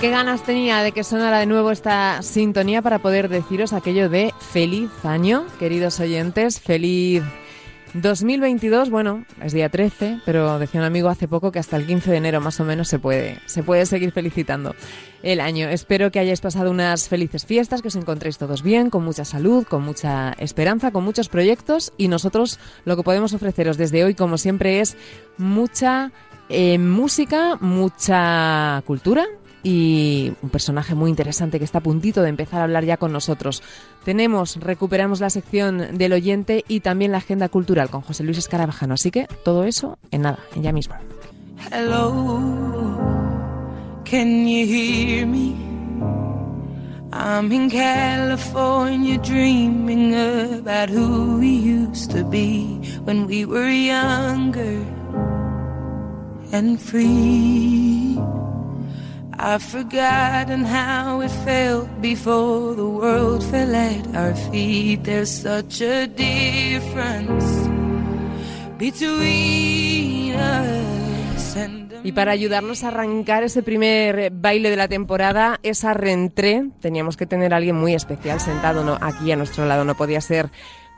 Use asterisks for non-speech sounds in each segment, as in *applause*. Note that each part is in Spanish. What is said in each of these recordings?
Qué ganas tenía de que sonara de nuevo esta sintonía para poder deciros aquello de feliz año, queridos oyentes, feliz 2022, bueno, es día 13, pero decía un amigo hace poco que hasta el 15 de enero más o menos se puede, se puede seguir felicitando el año. Espero que hayáis pasado unas felices fiestas, que os encontréis todos bien, con mucha salud, con mucha esperanza, con muchos proyectos y nosotros lo que podemos ofreceros desde hoy, como siempre, es mucha eh, música, mucha cultura y un personaje muy interesante que está a puntito de empezar a hablar ya con nosotros. Tenemos, recuperamos la sección del oyente y también la agenda cultural con José Luis Escarabajano. Así que todo eso en nada, en ya mismo. Hello, can you hear me? I'm in California dreaming about who we used to be when we were younger and free. I've forgotten how it felt before the world fell at our feet. There's such a difference between us and Y para ayudarnos a arrancar ese primer baile de la temporada, esa rentré, teníamos que tener a alguien muy especial sentado ¿no? aquí a nuestro lado. No podía ser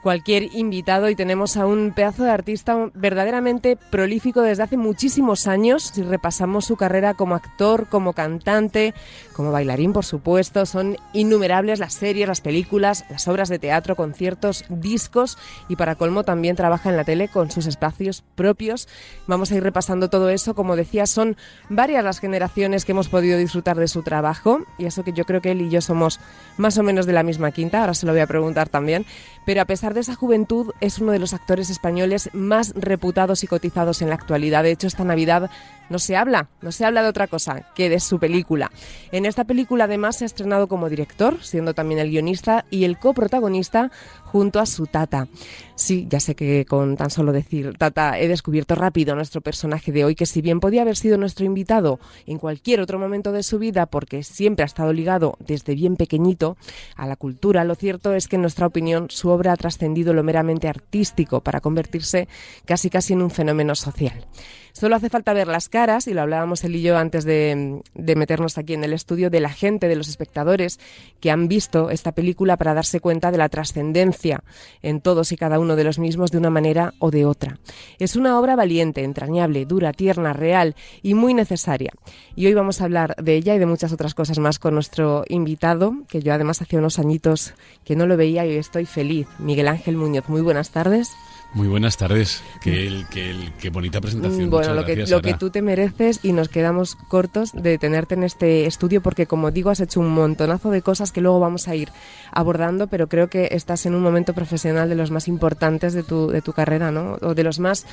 cualquier invitado y tenemos a un pedazo de artista verdaderamente prolífico desde hace muchísimos años. Si repasamos su carrera como actor, como cantante, como bailarín, por supuesto, son innumerables las series, las películas, las obras de teatro, conciertos, discos y para colmo también trabaja en la tele con sus espacios propios. Vamos a ir repasando todo eso. Como decía, son varias las generaciones que hemos podido disfrutar de su trabajo y eso que yo creo que él y yo somos más o menos de la misma quinta, ahora se lo voy a preguntar también. Pero a pesar de esa juventud, es uno de los actores españoles más reputados y cotizados en la actualidad. De hecho, esta Navidad no se habla, no se habla de otra cosa que de su película. En esta película además se ha estrenado como director, siendo también el guionista y el coprotagonista junto a su tata. Sí, ya sé que con tan solo decir tata he descubierto rápido a nuestro personaje de hoy, que si bien podía haber sido nuestro invitado en cualquier otro momento de su vida, porque siempre ha estado ligado desde bien pequeñito a la cultura, lo cierto es que en nuestra opinión su obra ha trascendido lo meramente artístico para convertirse casi casi en un fenómeno social. Solo hace falta ver las caras, y lo hablábamos él y yo antes de, de, meternos aquí en el estudio, de la gente, de los espectadores que han visto esta película para darse cuenta de la trascendencia en todos y cada uno de los mismos de una manera o de otra. Es una obra valiente, entrañable, dura, tierna, real y muy necesaria. Y hoy vamos a hablar de ella y de muchas otras cosas más con nuestro invitado, que yo además hacía unos añitos que no lo veía y estoy feliz. Miguel Ángel Muñoz, muy buenas tardes. Muy buenas tardes. Qué, el, qué, el, qué bonita presentación. Bueno, Muchas lo que tú te mereces y nos quedamos cortos de tenerte en este estudio porque, como digo, has hecho un montonazo de cosas que luego vamos a ir abordando, pero creo que estás en un momento profesional de los más importantes de tu, de tu carrera, ¿no? O de los más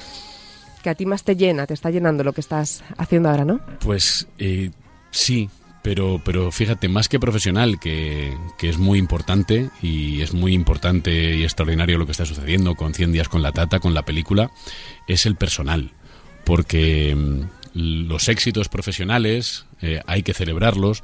que a ti más te llena, te está llenando lo que estás haciendo ahora, ¿no? Pues eh, sí, pero, pero fíjate, más que profesional, que, que, es muy importante y es muy importante y extraordinario lo que está sucediendo con 100 días con la Tata, con la película, es el personal. Porque mm, los éxitos profesionales eh, hay que celebrarlos,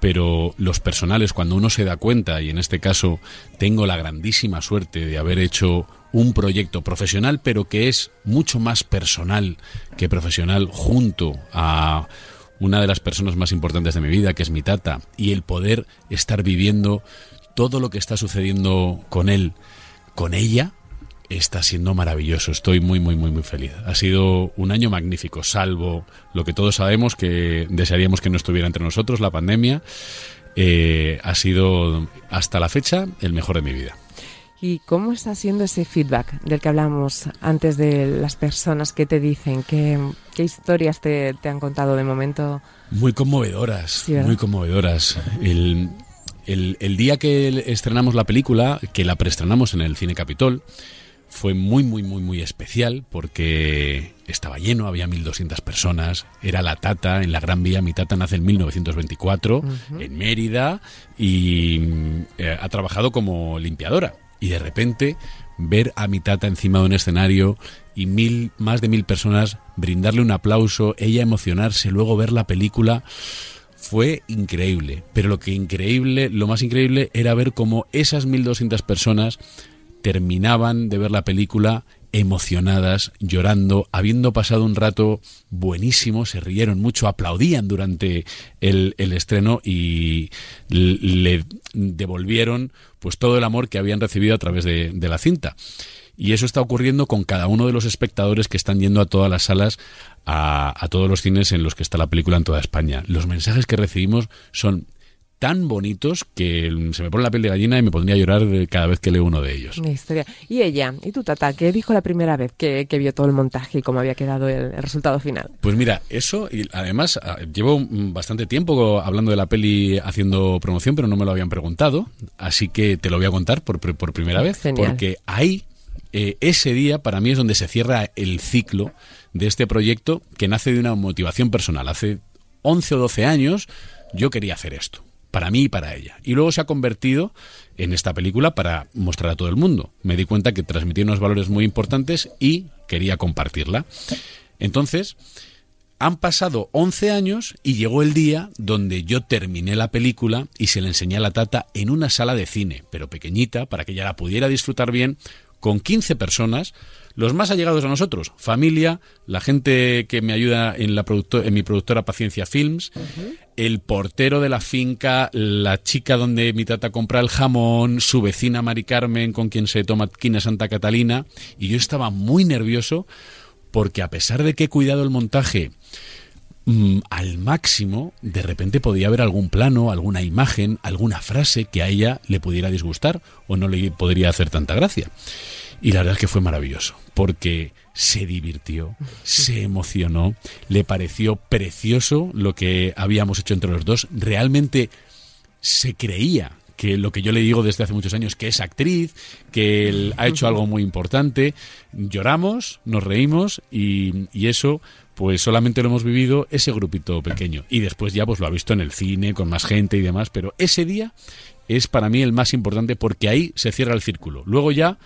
pero los personales, cuando uno se da cuenta, y en este caso tengo la grandísima suerte de haber hecho un proyecto profesional, pero que es mucho más personal que profesional junto a una de las personas más importantes de mi vida, que es mi tata, y el poder estar viviendo todo lo que está sucediendo con él, con ella, está siendo maravilloso. Estoy muy, muy, muy, muy feliz. Ha sido un año magnífico, salvo lo que todos sabemos que desearíamos que no estuviera entre nosotros, la pandemia. Eh, ha sido hasta la fecha el mejor de mi vida. ¿Y cómo está siendo ese feedback del que hablamos antes de las personas que te dicen? ¿Qué, qué historias te, te, han contado de momento? Muy conmovedoras, sí, muy conmovedoras. El, el, el, día que estrenamos la película, que la preestrenamos en el Cine Capitol, fue muy, muy, muy, muy especial porque estaba lleno, había 1.200 personas, era la Tata en la Gran Vía, mi Tata nace en 1924 en Mérida y eh, ha trabajado como limpiadora. Y de repente ver a mi Tata encima de un escenario y mil, más de mil personas brindarle un aplauso, ella emocionarse, luego ver la película fue increíble. Pero lo que increíble, lo más increíble era ver cómo esas 1200 personas terminaban de ver la película emocionadas, llorando, habiendo pasado un rato buenísimo, se rieron mucho, aplaudían durante el, el estreno y le devolvieron pues todo el amor que habían recibido a través de, de la cinta. Y eso está ocurriendo con cada uno de los espectadores que están yendo a todas las salas, a, a todos los cines en los que está la película en toda España. Los mensajes que recibimos son tan bonitos que se me pone la piel de gallina y me pondría a llorar cada vez que leo uno de ellos. Una historia. Y ella, ¿y tu tata? ¿Qué dijo la primera vez que, que vio todo el montaje y cómo había quedado el, el resultado final? Pues mira, eso, y además ah, llevo bastante tiempo hablando de la peli haciendo promoción, pero no me lo habían preguntado, así que te lo voy a contar por, pr- por primera vez, Genial. porque ahí, eh, ese día, para mí es donde se cierra el ciclo de este proyecto que nace de una motivación personal. Hace 11 o 12 años yo quería hacer esto, para mí y para ella. Y luego se ha convertido en esta película para mostrar a todo el mundo. Me di cuenta que transmitía unos valores muy importantes y quería compartirla. Entonces, han pasado 11 años y llegó el día donde yo terminé la película y se la enseñé a la tata en una sala de cine, pero pequeñita, para que ella la pudiera disfrutar bien, con 15 personas, los más allegados a nosotros, familia, la gente que me ayuda en, la producto- en mi productora Paciencia Films, el portero de la finca, la chica donde mi tata compra el jamón, su vecina Mari Carmen con quien se toma quina Santa Catalina, y yo estaba muy nervioso porque a pesar de que he cuidado el montaje mm, al máximo, de repente podía haber algún plano, alguna imagen, alguna frase que a ella le pudiera disgustar o no le podría hacer tanta gracia. Y la verdad es que fue maravilloso, porque se divirtió, se emocionó, le pareció precioso lo que habíamos hecho entre los dos, realmente se creía que lo que yo le digo desde hace muchos años, que es actriz, que él ha hecho algo muy importante, lloramos, nos reímos y, y eso pues solamente lo hemos vivido ese grupito pequeño. Y después ya pues lo ha visto en el cine con más gente y demás, pero ese día es para mí el más importante porque ahí se cierra el círculo. Luego ya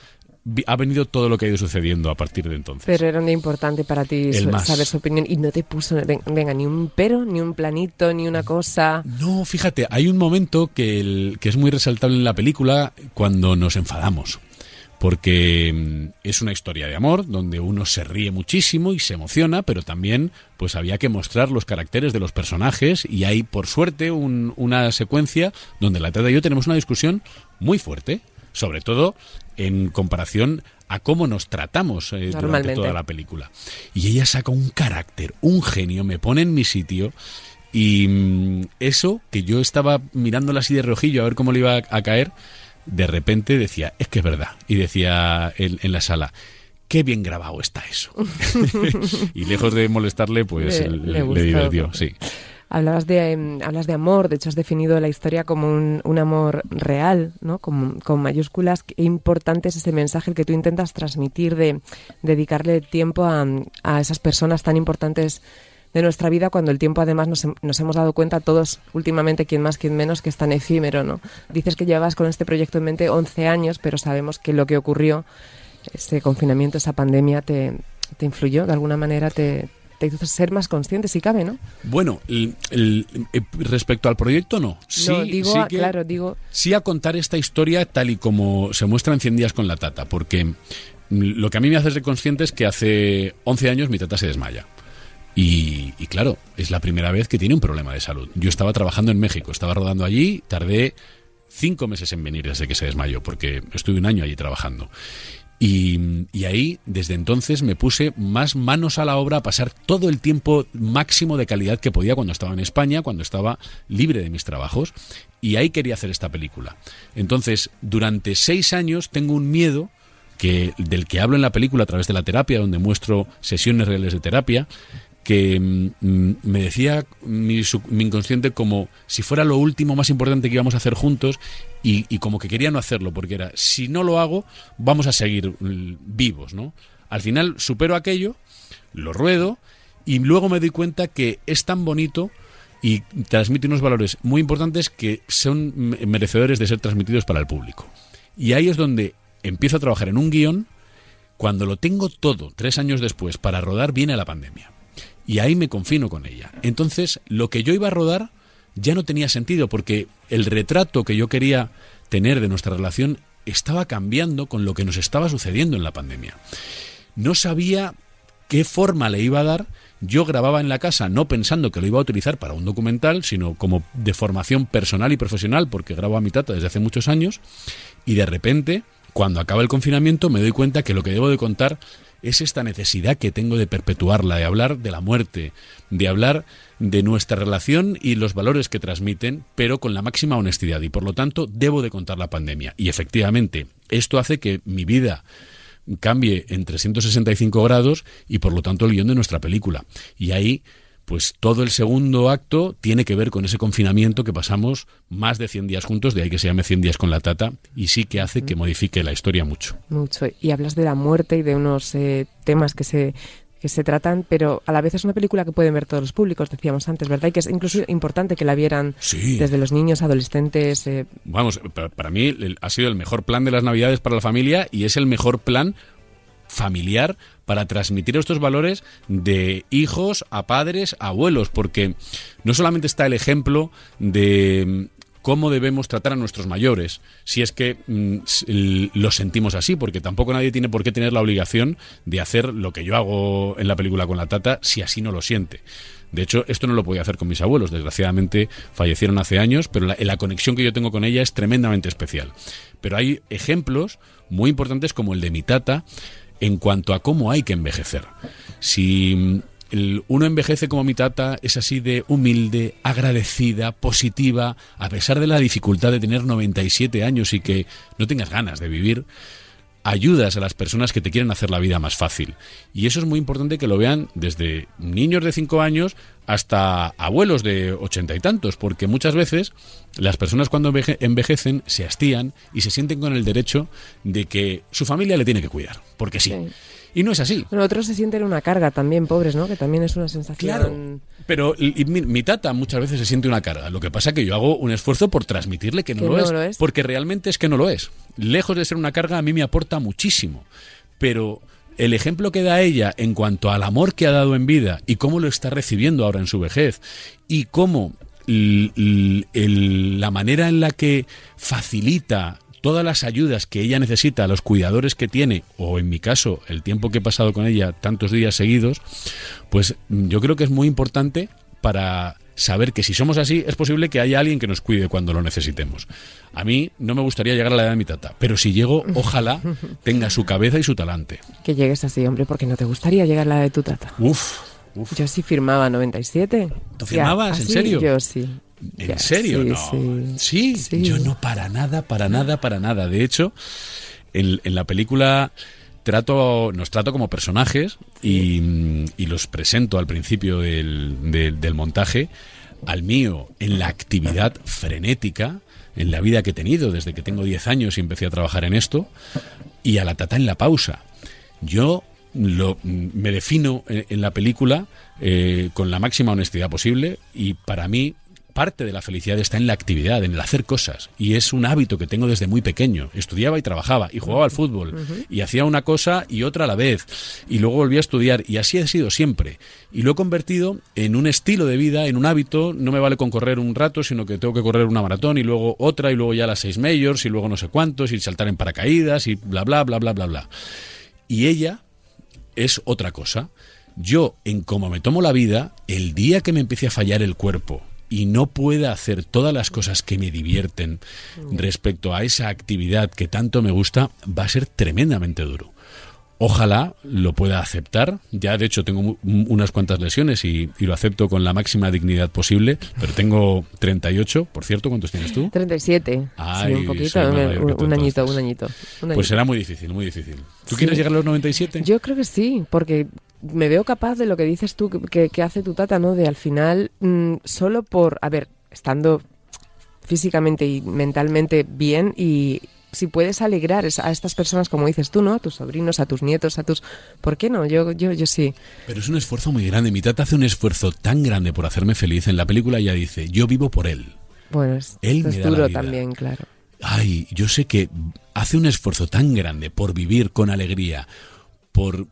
ha venido todo lo que ha ido sucediendo a partir de entonces. Pero era un día importante para ti su- saber su opinión y no te puso, ven- venga, ni un pero, ni un planito, ni una cosa. No, fíjate, hay un momento que, el- que es muy resaltable en la película cuando nos enfadamos. Porque mm, es una historia de amor donde uno se ríe muchísimo y se emociona, pero también pues había que mostrar los caracteres de los personajes y hay por suerte un- una secuencia donde la Tata y yo tenemos una discusión muy fuerte, sobre todo en comparación a cómo nos tratamos eh, durante toda la película. Y ella saca un carácter, un genio, me pone en mi sitio y mm, eso que yo estaba mirándola así de rojillo a ver cómo le iba a, caer, de repente decía, es que es verdad. Y decía en, en la sala, qué bien grabado está eso. *laughs* *laughs* y lejos de molestarle, pues Le- le, le le gustó. divirtió, sí. Hablabas de, em, hablas de amor, de hecho has definido la historia como un, un amor real, ¿no? Con, con mayúsculas. Qué importante es ese mensaje el que tú intentas transmitir de dedicarle tiempo a, a esas personas tan importantes de nuestra vida cuando el tiempo además nos, nos hemos dado cuenta todos últimamente, quien más, quien menos, que es tan efímero, ¿no? Dices que llevas con este proyecto en mente 11 años, pero sabemos que lo que ocurrió, ese confinamiento, esa pandemia, te, te influyó, de alguna manera te, hizo ser más consciente, si cabe, ¿no? Bueno, el- el- eh, respecto al proyecto, no. Sí, no, digo, sí a- que- claro, digo, sí a contar esta historia tal y como se muestra en 100 días con la tata, porque mm, lo que a mí me hace ser consciente es que hace 11 años mi tata se desmaya. Y, y claro, es la primera vez que tiene un problema de salud. Yo estaba trabajando en México, estaba rodando allí, tardé cinco meses en venir desde que se desmayó, porque estuve un año allí trabajando. Y, ahí, desde entonces, me puse más manos a la obra a pasar todo el tiempo máximo de calidad que podía cuando estaba en España, cuando estaba libre de mis trabajos. Y ahí quería hacer esta película. Entonces, durante seis años tengo un miedo que, del que hablo en la película a través de la terapia, donde muestro sesiones reales de terapia, que mm, me decía mi, mi inconsciente como si fuera lo último más importante que íbamos a hacer juntos y, como que quería no hacerlo, porque era, si no lo hago, vamos a seguir mm, vivos, ¿no? Al final supero aquello, lo ruedo y luego me doy cuenta que es tan bonito y transmite unos valores muy importantes que son me- merecedores de ser transmitidos para el público. Y ahí es donde empiezo a trabajar en un guion. Cuando lo tengo todo, tres años después, para rodar, viene la pandemia. Y ahí me confino con ella. Entonces, lo que yo iba a rodar ya no tenía sentido, porque el retrato que yo quería tener de nuestra relación estaba cambiando con lo que nos estaba sucediendo en la pandemia. No sabía qué forma le iba a dar. Yo grababa en la casa no pensando que lo iba a utilizar para un documental, sino como de formación personal y profesional, porque grabo a mi tata desde hace muchos años, y de repente, cuando acaba el confinamiento, me doy cuenta que lo que debo de contar es esta necesidad que tengo de perpetuarla, de hablar de la muerte, de hablar de nuestra relación y los valores que transmiten, pero con la máxima honestidad. Y por lo tanto, debo de contar la pandemia. Y efectivamente, esto hace que mi vida cambie en 365 grados y por lo tanto el guion de nuestra película. Y ahí, pues todo el segundo acto tiene que ver con ese confinamiento que pasamos más de 100 días juntos, de ahí que se llame 100 días con la tata, y sí que hace que modifique la historia mucho. Mucho. Y hablas de la muerte y de unos eh, temas que se que se tratan, pero a la vez es una película que pueden ver todos los públicos, decíamos antes, ¿verdad? Y que es incluso importante que la vieran Sí. desde los niños, adolescentes. eh, Vamos, pa- para mí el- ha sido el mejor plan de las Navidades para la familia y es el mejor plan familiar para transmitir estos valores de hijos a padres, a abuelos, porque no solamente está el ejemplo de mm, cómo debemos tratar a nuestros mayores, si es que mm, s- l- lo sentimos así, porque tampoco nadie tiene por qué tener la obligación de hacer lo que yo hago en la película con la tata si así no lo siente. De hecho, esto no lo podía hacer con mis abuelos. Desgraciadamente fallecieron hace años, pero la conexión que yo tengo con ella es tremendamente especial. Pero hay ejemplos muy importantes como el de mi tata en cuanto a cómo hay que envejecer. Si mm, uno envejece como mi tata, es así de humilde, agradecida, positiva, a pesar de la dificultad de tener 97 años y que no tengas ganas de vivir, ayudas a las personas que te quieren hacer la vida más fácil. Y eso es muy importante que lo vean desde niños de 5 años hasta abuelos de ochenta y tantos, porque muchas veces las personas cuando enveje- envejecen se hastían y se sienten con el derecho de que su familia le tiene que cuidar, porque sí. Sí. Y no es así. Bueno, otros se sienten una carga también, pobres, ¿no? Que también es una sensación. Claro. Pero y- mi, mi tata muchas veces se siente una carga. Lo que pasa que yo hago un esfuerzo por transmitirle que no, Que lo, no es, lo es. Porque realmente es que no lo es. Lejos de ser una carga, a mí me aporta muchísimo. Pero el ejemplo que da ella en cuanto al amor que ha dado en vida y cómo lo está recibiendo ahora en su vejez y cómo la manera en la que facilita todas las ayudas que ella necesita a los cuidadores que tiene, o en mi caso, el tiempo que he pasado con ella tantos días seguidos, pues yo creo que es muy importante para saber que si somos así, es posible que haya alguien que nos cuide cuando lo necesitemos. A mí no me gustaría llegar a la edad de mi tata, pero si llego, ojalá *laughs* tenga su cabeza y su talante. Que llegues así, hombre, porque no te gustaría llegar a la de tu tata. Uf, uf. Yo sí firmaba 97. ¿Tú Ya, firmabas? ¿En serio? Yo sí. ¿En Ya, serio? sí, no. sí. Yo no para nada, para nada, para nada. De hecho, en, en la película trato, nos trato como personajes y, y los presento al principio del, del- del montaje al mío en la actividad frenética, en la vida que he tenido desde que tengo 10 años y empecé a trabajar en esto, y a la tata en la pausa. Yo lo, me defino en, en la película eh, con la máxima honestidad posible y para mí parte de la felicidad está en la actividad, en el hacer cosas. Y es un hábito que tengo desde muy pequeño. Estudiaba y trabajaba y jugaba al fútbol y hacía una cosa y otra a la vez. Y luego volví a estudiar y así ha sido siempre. Y lo he convertido en un estilo de vida, en un hábito. No me vale con correr un rato, sino que tengo que correr una maratón y luego otra y luego ya las seis majors y luego no sé cuántos y saltar en paracaídas y bla, bla, bla, bla, bla, bla. Y ella es otra cosa. Yo, en cómo me tomo la vida, el día que me empiece a fallar el cuerpo y no pueda hacer todas las cosas que me divierten respecto a esa actividad que tanto me gusta, va a ser tremendamente duro. Ojalá lo pueda aceptar. Ya de hecho tengo unas cuantas lesiones y, y lo acepto con la máxima dignidad posible, pero tengo 38, por cierto, ¿cuántos tienes tú? 37. Ay, sí, un poquito. un, añito, un añito. Pues añito. será muy difícil, muy difícil. ¿Tú Sí. quieres llegar a los 97? Yo creo que sí, porque me veo capaz de lo que dices tú, que, hace tu tata, ¿no? De al final, mm, solo por, a ver, estando físicamente y mentalmente bien y si puedes alegrar a estas personas, como dices tú, ¿no? A tus sobrinos, a tus nietos, a tus... ¿Por qué no? Yo, yo, yo sí. Pero es un esfuerzo muy grande. Mi tata hace un esfuerzo tan grande por hacerme feliz. En la película ella dice, yo vivo por él. Bueno, es, Él esto me es da la duro vida. también, claro. Ay, yo sé que hace un esfuerzo tan grande por vivir con alegría, por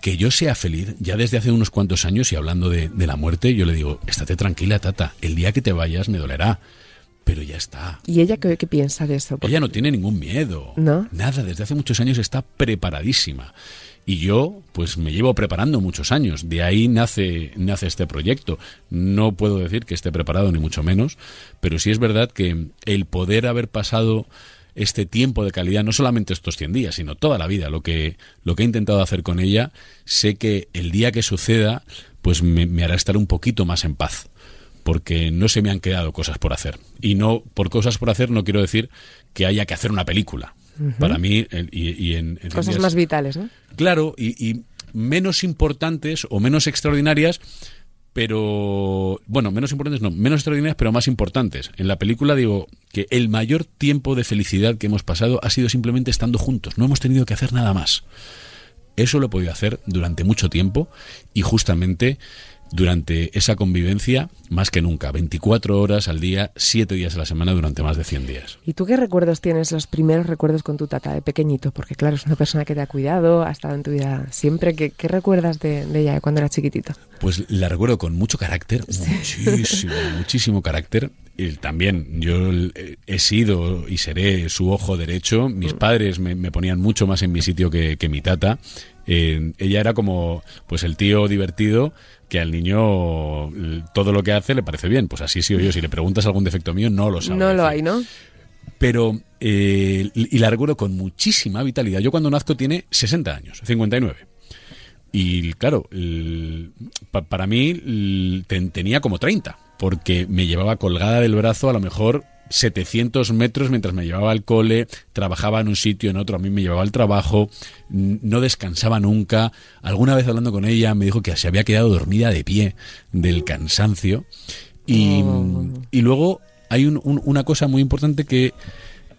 que yo sea feliz, ya desde hace unos cuantos años y hablando de, de la muerte, yo le digo, estate tranquila, tata, el día que te vayas me dolerá, pero ya está. ¿Y ella qué, qué piensa de eso? Ella no tiene ningún miedo. ¿No? Nada, desde hace muchos años está preparadísima. Y yo, pues me llevo preparando muchos años. De ahí nace, nace este proyecto. No puedo decir que esté preparado, ni mucho menos, pero sí es verdad que el poder haber pasado este tiempo de calidad, no solamente estos 100 días, sino toda la vida, lo que, lo que he intentado hacer con ella, sé que el día que suceda, pues me, me hará estar un poquito más en paz porque no se me han quedado cosas por hacer. Y no por cosas por hacer no quiero decir que haya que hacer una película. Para mí, y, y en, en Cosas más vitales, ¿no? Claro, y, y menos importantes o menos extraordinarias, pero bueno, menos importantes no, menos extraordinarias, pero más importantes. En la película digo que el mayor tiempo de felicidad que hemos pasado ha sido simplemente estando juntos. No hemos tenido que hacer nada más. Eso lo he podido hacer durante mucho tiempo y justamente durante esa convivencia más que nunca, 24 horas al día, 7 días a la semana durante más de 100 días. ¿Y tú qué recuerdos tienes, los primeros recuerdos con tu tata de pequeñito? Porque claro, es una persona que te ha cuidado, ha estado en tu vida siempre. ¿Qué, qué recuerdas de, de ella cuando era chiquitito? Pues la recuerdo con mucho carácter, muchísimo, *laughs* muchísimo carácter. Y también yo eh, he sido y seré su ojo derecho. Mis padres me, me ponían mucho más en mi sitio que, que mi tata. Eh, ella era como pues el tío divertido que al niño todo lo que hace le parece bien. Pues así sido yo. Si le preguntas algún defecto mío, no lo sabe. no lo hay, ¿no? Pero, eh, y la recuerdo con muchísima vitalidad. Yo cuando nazco tiene 60 años, 59. Y claro, el- pa- para mí el- ten- tenía como 30, porque me llevaba colgada del brazo a lo mejor 700 metros mientras me llevaba al cole, trabajaba en un sitio, en otro, a mí me llevaba al trabajo, no descansaba nunca. Alguna vez hablando con ella me dijo que se había quedado dormida de pie del cansancio. Y, y luego hay un- un- una cosa muy importante que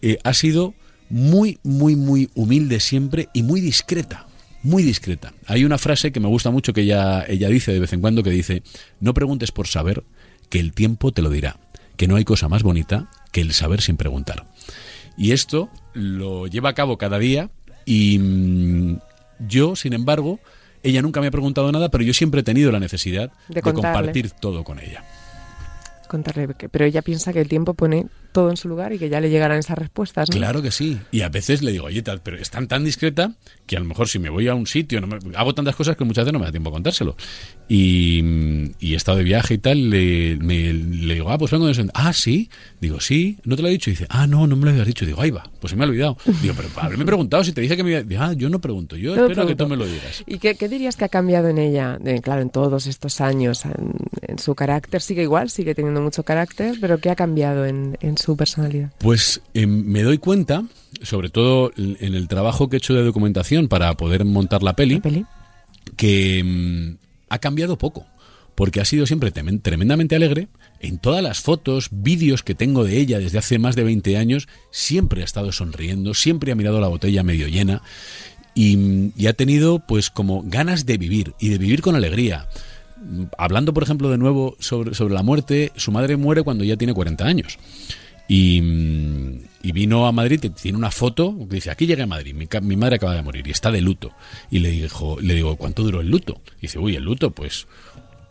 eh, ha sido muy, muy, muy humilde siempre y muy discreta. Muy discreta. Hay una frase que me gusta mucho que ella, ella dice de vez en cuando que dice, no preguntes por saber, que el tiempo te lo dirá, que no hay cosa más bonita que el saber sin preguntar. Y esto lo lleva a cabo cada día y mm, yo, sin embargo, ella nunca me ha preguntado nada, pero yo siempre he tenido la necesidad De compartir todo con ella. Contarle, pero ella piensa que el tiempo pone todo en su lugar y que ya le llegarán esas respuestas, ¿no? Claro que sí. Y a veces le digo, oye, tal, pero es tan, tan discreta que a lo mejor si me voy a un sitio, no me- hago tantas cosas que muchas veces no me da tiempo a contárselo. Y, y he estado de viaje y tal, le, me- le digo, ah, pues vengo de eso. Ah, sí. Digo, sí, no te lo he dicho. Y dice, ah, no, no me lo habías dicho. Digo, ahí va, pues se me ha olvidado. *laughs* Digo, pero haberme preguntado si te dije que me iba Ah, yo no pregunto, yo No espero que tú me lo digas. ¿Y qué, qué dirías que ha cambiado en ella? Eh, claro, en todos estos años, en, en su carácter sigue igual, sigue teniendo mucho carácter, pero ¿qué ha cambiado en, en su personalidad? Pues eh, me doy cuenta, sobre todo en el trabajo que he hecho de documentación para poder montar la peli, ¿La peli? que mm, ha cambiado poco, porque ha sido siempre tremendamente alegre. En todas las fotos, vídeos que tengo de ella desde hace más de 20 años, siempre ha estado sonriendo, siempre ha mirado la botella medio llena y, mm, y ha tenido pues como ganas de vivir y de vivir con alegría. Hablando, por ejemplo, de nuevo sobre, sobre la muerte, su madre muere cuando ya tiene 40 años. Y, y vino a Madrid, tiene una foto que dice, aquí llegué a Madrid, mi madre acaba de morir y está de luto. Y le, dijo, le digo, ¿cuánto duró el luto? Y dice, uy, el luto, pues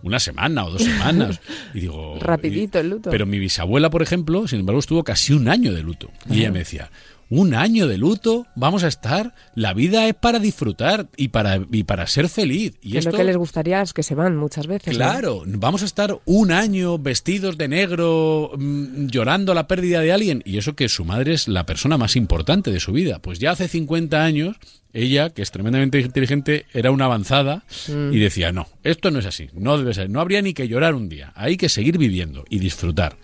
una semana o dos semanas. Y digo, *laughs* Rapidito el luto. Pero mi bisabuela, por ejemplo, sin embargo, estuvo casi un año de luto. Y ella me decía, un año de luto, vamos a estar, la vida es para disfrutar y para, y para ser feliz. Y es esto, lo que les gustaría los que se van muchas veces. ¿no? Claro, vamos a estar un año vestidos de negro, mm, llorando la pérdida de alguien, y eso que su madre es la persona más importante de su vida. Pues ya hace 50 años, ella, que es tremendamente inteligente, era una avanzada y decía, no, esto no es así, no debe ser, no habría ni que llorar un día, hay que seguir viviendo y disfrutar.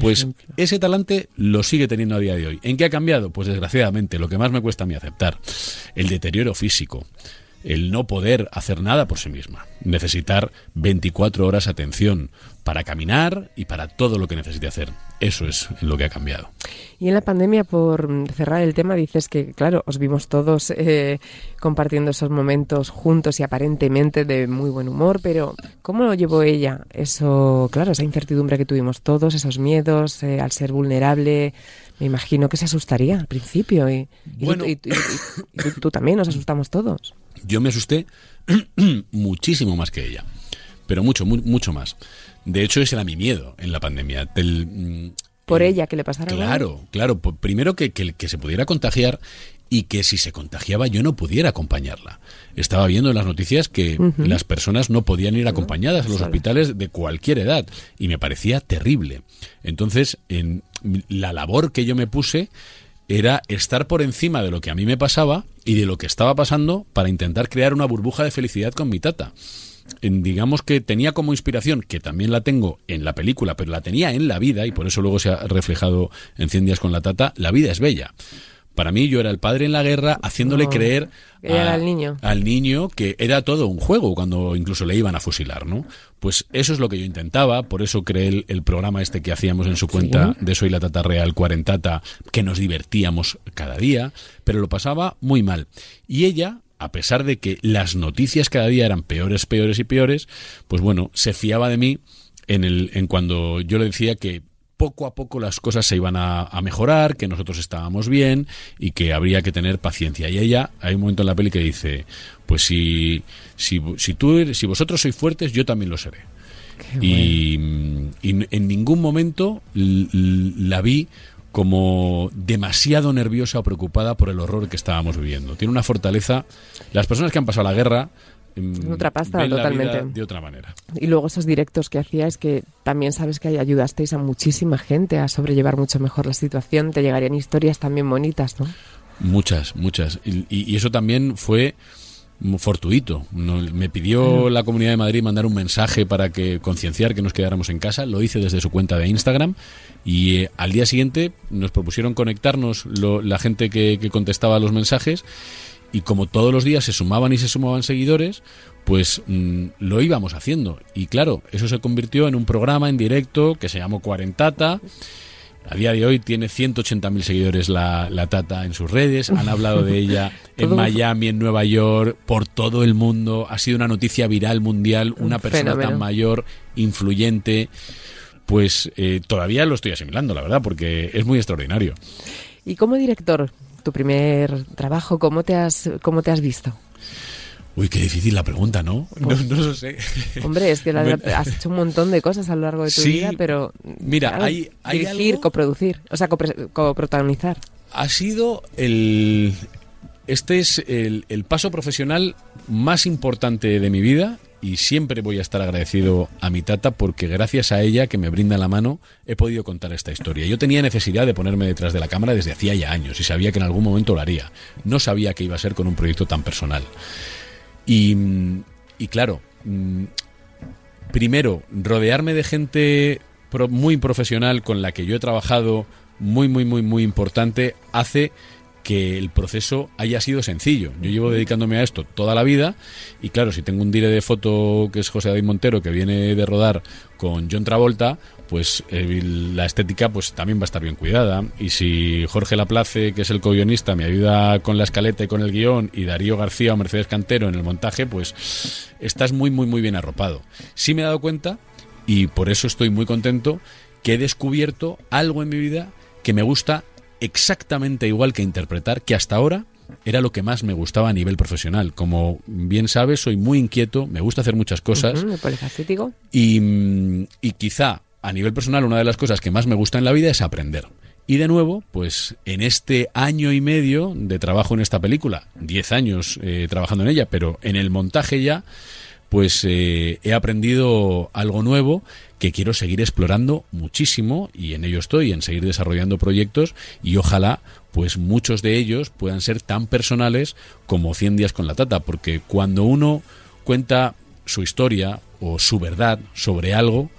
Pues ejemplo. ese talante lo sigue teniendo a día de hoy. ¿En qué ha cambiado? Pues desgraciadamente, lo que más me cuesta a mí aceptar, el deterioro físico. El no poder hacer nada por sí misma, necesitar 24 horas atención para caminar y para todo lo que necesite hacer. Eso es lo que ha cambiado. Y en la pandemia, por cerrar el tema, dices que, claro, os vimos todos eh, compartiendo esos momentos juntos y aparentemente de muy buen humor, pero ¿cómo lo llevó ella? Eso, claro, esa incertidumbre que tuvimos todos, esos miedos eh, al ser vulnerable. Me imagino que se asustaría al principio y, Bueno. y- y- y tú, tú también nos asustamos todos. Yo me asusté *clears throat* muchísimo más que ella, pero mucho, mu- mucho más. De hecho, ese era mi miedo en la pandemia. mm, Por ella, que le pasara algo. Claro, claro. po- Primero que, que, que se pudiera contagiar y que si se contagiaba yo no pudiera acompañarla. Estaba viendo en las noticias que las personas no podían ir acompañadas a los hospitales de cualquier edad y me parecía terrible. Entonces, en la labor que yo me puse era estar por encima de lo que a mí me pasaba y de lo que estaba pasando para intentar crear una burbuja de felicidad con mi tata. Digamos que tenía como inspiración, que también la tengo en la película, pero la tenía en la vida, y por eso luego se ha reflejado en 100 días con la tata, la vida es bella. Para mí yo era el padre en la guerra haciéndole creer el niño. al niño que era todo un juego cuando incluso le iban a fusilar, ¿no? Pues eso es lo que yo intentaba, por eso creé el, el programa este que hacíamos en su cuenta de Soy la Tata Real Cuarentata, que nos divertíamos cada día, pero lo pasaba muy mal. Y ella, a pesar de que las noticias cada día eran peores, peores y peores, pues bueno, se fiaba de mí en, el, en cuando yo le decía que poco a poco las cosas se iban a, a mejorar, que nosotros estábamos bien y que habría que tener paciencia. Y ella, hay un momento en la peli que dice, pues si, si, si, tú, si vosotros sois fuertes, yo también lo seré. Y, y en ningún momento la vi como demasiado nerviosa o preocupada por el horror que estábamos viviendo. Tiene una fortaleza. Las personas que han pasado la guerra mm, Otra pasta, ven la vida totalmente. de otra manera. Y luego esos directos que hacíais, que también sabes que ayudasteis a muchísima gente a sobrellevar mucho mejor la situación. Te llegarían historias también bonitas, ¿no? Muchas, muchas. Y, eso también fue fortuito. Me pidió la Comunidad de Madrid mandar un mensaje para que concienciar que nos quedáramos en casa. Lo hice desde su cuenta de Instagram y eh, al día siguiente nos propusieron conectarnos lo- la gente que, que contestaba los mensajes y como todos los días se sumaban y se sumaban seguidores, pues mm, lo íbamos haciendo. Y claro, eso se convirtió en un programa en directo que se llamó Cuarentata. A día de hoy tiene 180.000 seguidores la, la Tata en sus redes. Han hablado de ella *laughs* en Miami, en Nueva York, por todo el mundo. Ha sido una noticia viral mundial. Una Un persona fenómeno. tan mayor, influyente. Pues eh, todavía lo estoy asimilando, la verdad, porque es muy extraordinario. Y como director, tu primer trabajo, ¿cómo te has, cómo te has visto? Uy, qué difícil la pregunta, ¿no? No, no lo sé. Hombre, es que la- has hecho un montón de cosas a lo largo de tu Sí. vida, pero Mira, claro, hay- hay dirigir, algo- coproducir, o sea, coprotagonizar. ha sido el. Este es el, el paso profesional más importante de mi vida y siempre voy a estar agradecido a mi tata porque gracias a ella que me brinda la mano he podido contar esta historia. Yo tenía necesidad de ponerme detrás de la cámara desde hacía ya años y sabía que en algún momento lo haría. No sabía que iba a ser con un proyecto tan personal. Y, y claro, mm, primero, rodearme de gente muy profesional con la que yo he trabajado, muy, muy, muy, muy importante, hace que el proceso haya sido sencillo. Yo llevo dedicándome a esto toda la vida y claro, si tengo un dire de foto que es José David Montero que viene de rodar con John Travolta, pues eh, la estética pues también va a estar bien cuidada y si Jorge Laplace, que es el co-guionista, me ayuda con la escaleta y con el guion y Darío García o Mercedes Cantero en el montaje, pues estás muy muy muy bien arropado. Sí me he dado cuenta y por eso estoy muy contento que he descubierto algo en mi vida que me gusta exactamente igual que interpretar, que hasta ahora era lo que más me gustaba a nivel profesional. Como bien sabes, soy muy inquieto, me gusta hacer muchas cosas el polifacético. y, mm, y quizá a nivel personal una de las cosas que más me gusta en la vida es aprender. Y de nuevo, pues en este año y medio de trabajo en esta película, 10 años eh, trabajando en ella, pero en el montaje ya, pues eh, he aprendido algo nuevo que quiero seguir explorando muchísimo y en ello estoy, en seguir desarrollando proyectos y ojalá pues muchos de ellos puedan ser tan personales como 100 días con la tata, porque cuando uno cuenta su historia o su verdad sobre algo,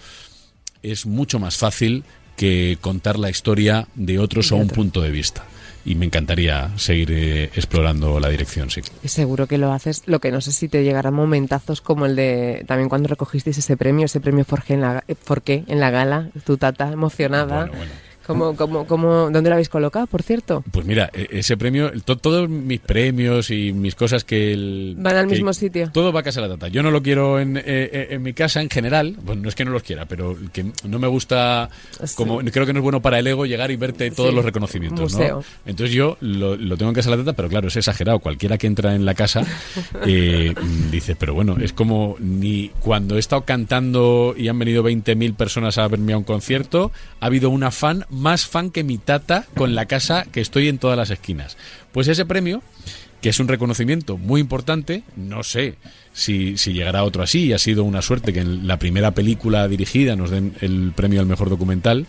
es mucho más fácil que contar la historia de otros a un punto de vista. Y me encantaría seguir eh, explorando la dirección, sí. Y seguro que lo haces. Lo que no sé si te llegarán momentazos como el de también cuando recogisteis ese premio, ese premio Forqué en la, eh, Forqué en la gala, tu tata emocionada. Bueno, bueno. ¿Cómo, cómo, cómo, ¿Dónde lo habéis colocado, por cierto? Pues mira, e- ese premio, to- todos mis premios y mis cosas que... el- Van al que- mismo sitio. Todo va a casa de la tata. Yo no lo quiero en, eh, en mi casa en general. Bueno, no es que no los quiera, pero que no me gusta... Sí. como Creo que no es bueno para el ego llegar y verte todos Sí, los reconocimientos, ¿no? Entonces yo lo, lo tengo en casa de la tata, pero claro, es exagerado. Cualquiera que entra en la casa *laughs* eh, dice, pero bueno, es como ni cuando he estado cantando y han venido 20.000 personas a verme a un concierto, ha habido una fan, más fan que mi tata con la casa que estoy en todas las esquinas. Pues ese premio, que es un reconocimiento muy importante, no sé si, si llegará otro así, y ha sido una suerte que en la primera película dirigida nos den el premio al mejor documental.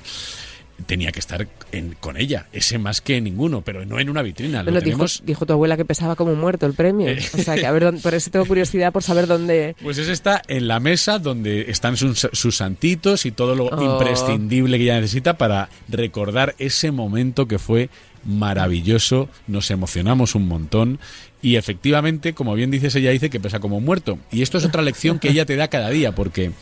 Tenía que estar en- con ella, ese más que ninguno, pero no en una vitrina. Lo Bueno, dijo, tenemos dijo tu abuela que pesaba como muerto el premio. Eh. O sea, que a ver, por eso tengo curiosidad por saber dónde... Pues ese está en la mesa donde están sus, sus santitos y todo lo Oh. imprescindible que ella necesita para recordar ese momento que fue maravilloso, nos emocionamos un montón y efectivamente, como bien dices, ella dice que pesa como muerto. Y esto es otra lección que ella te da cada día porque...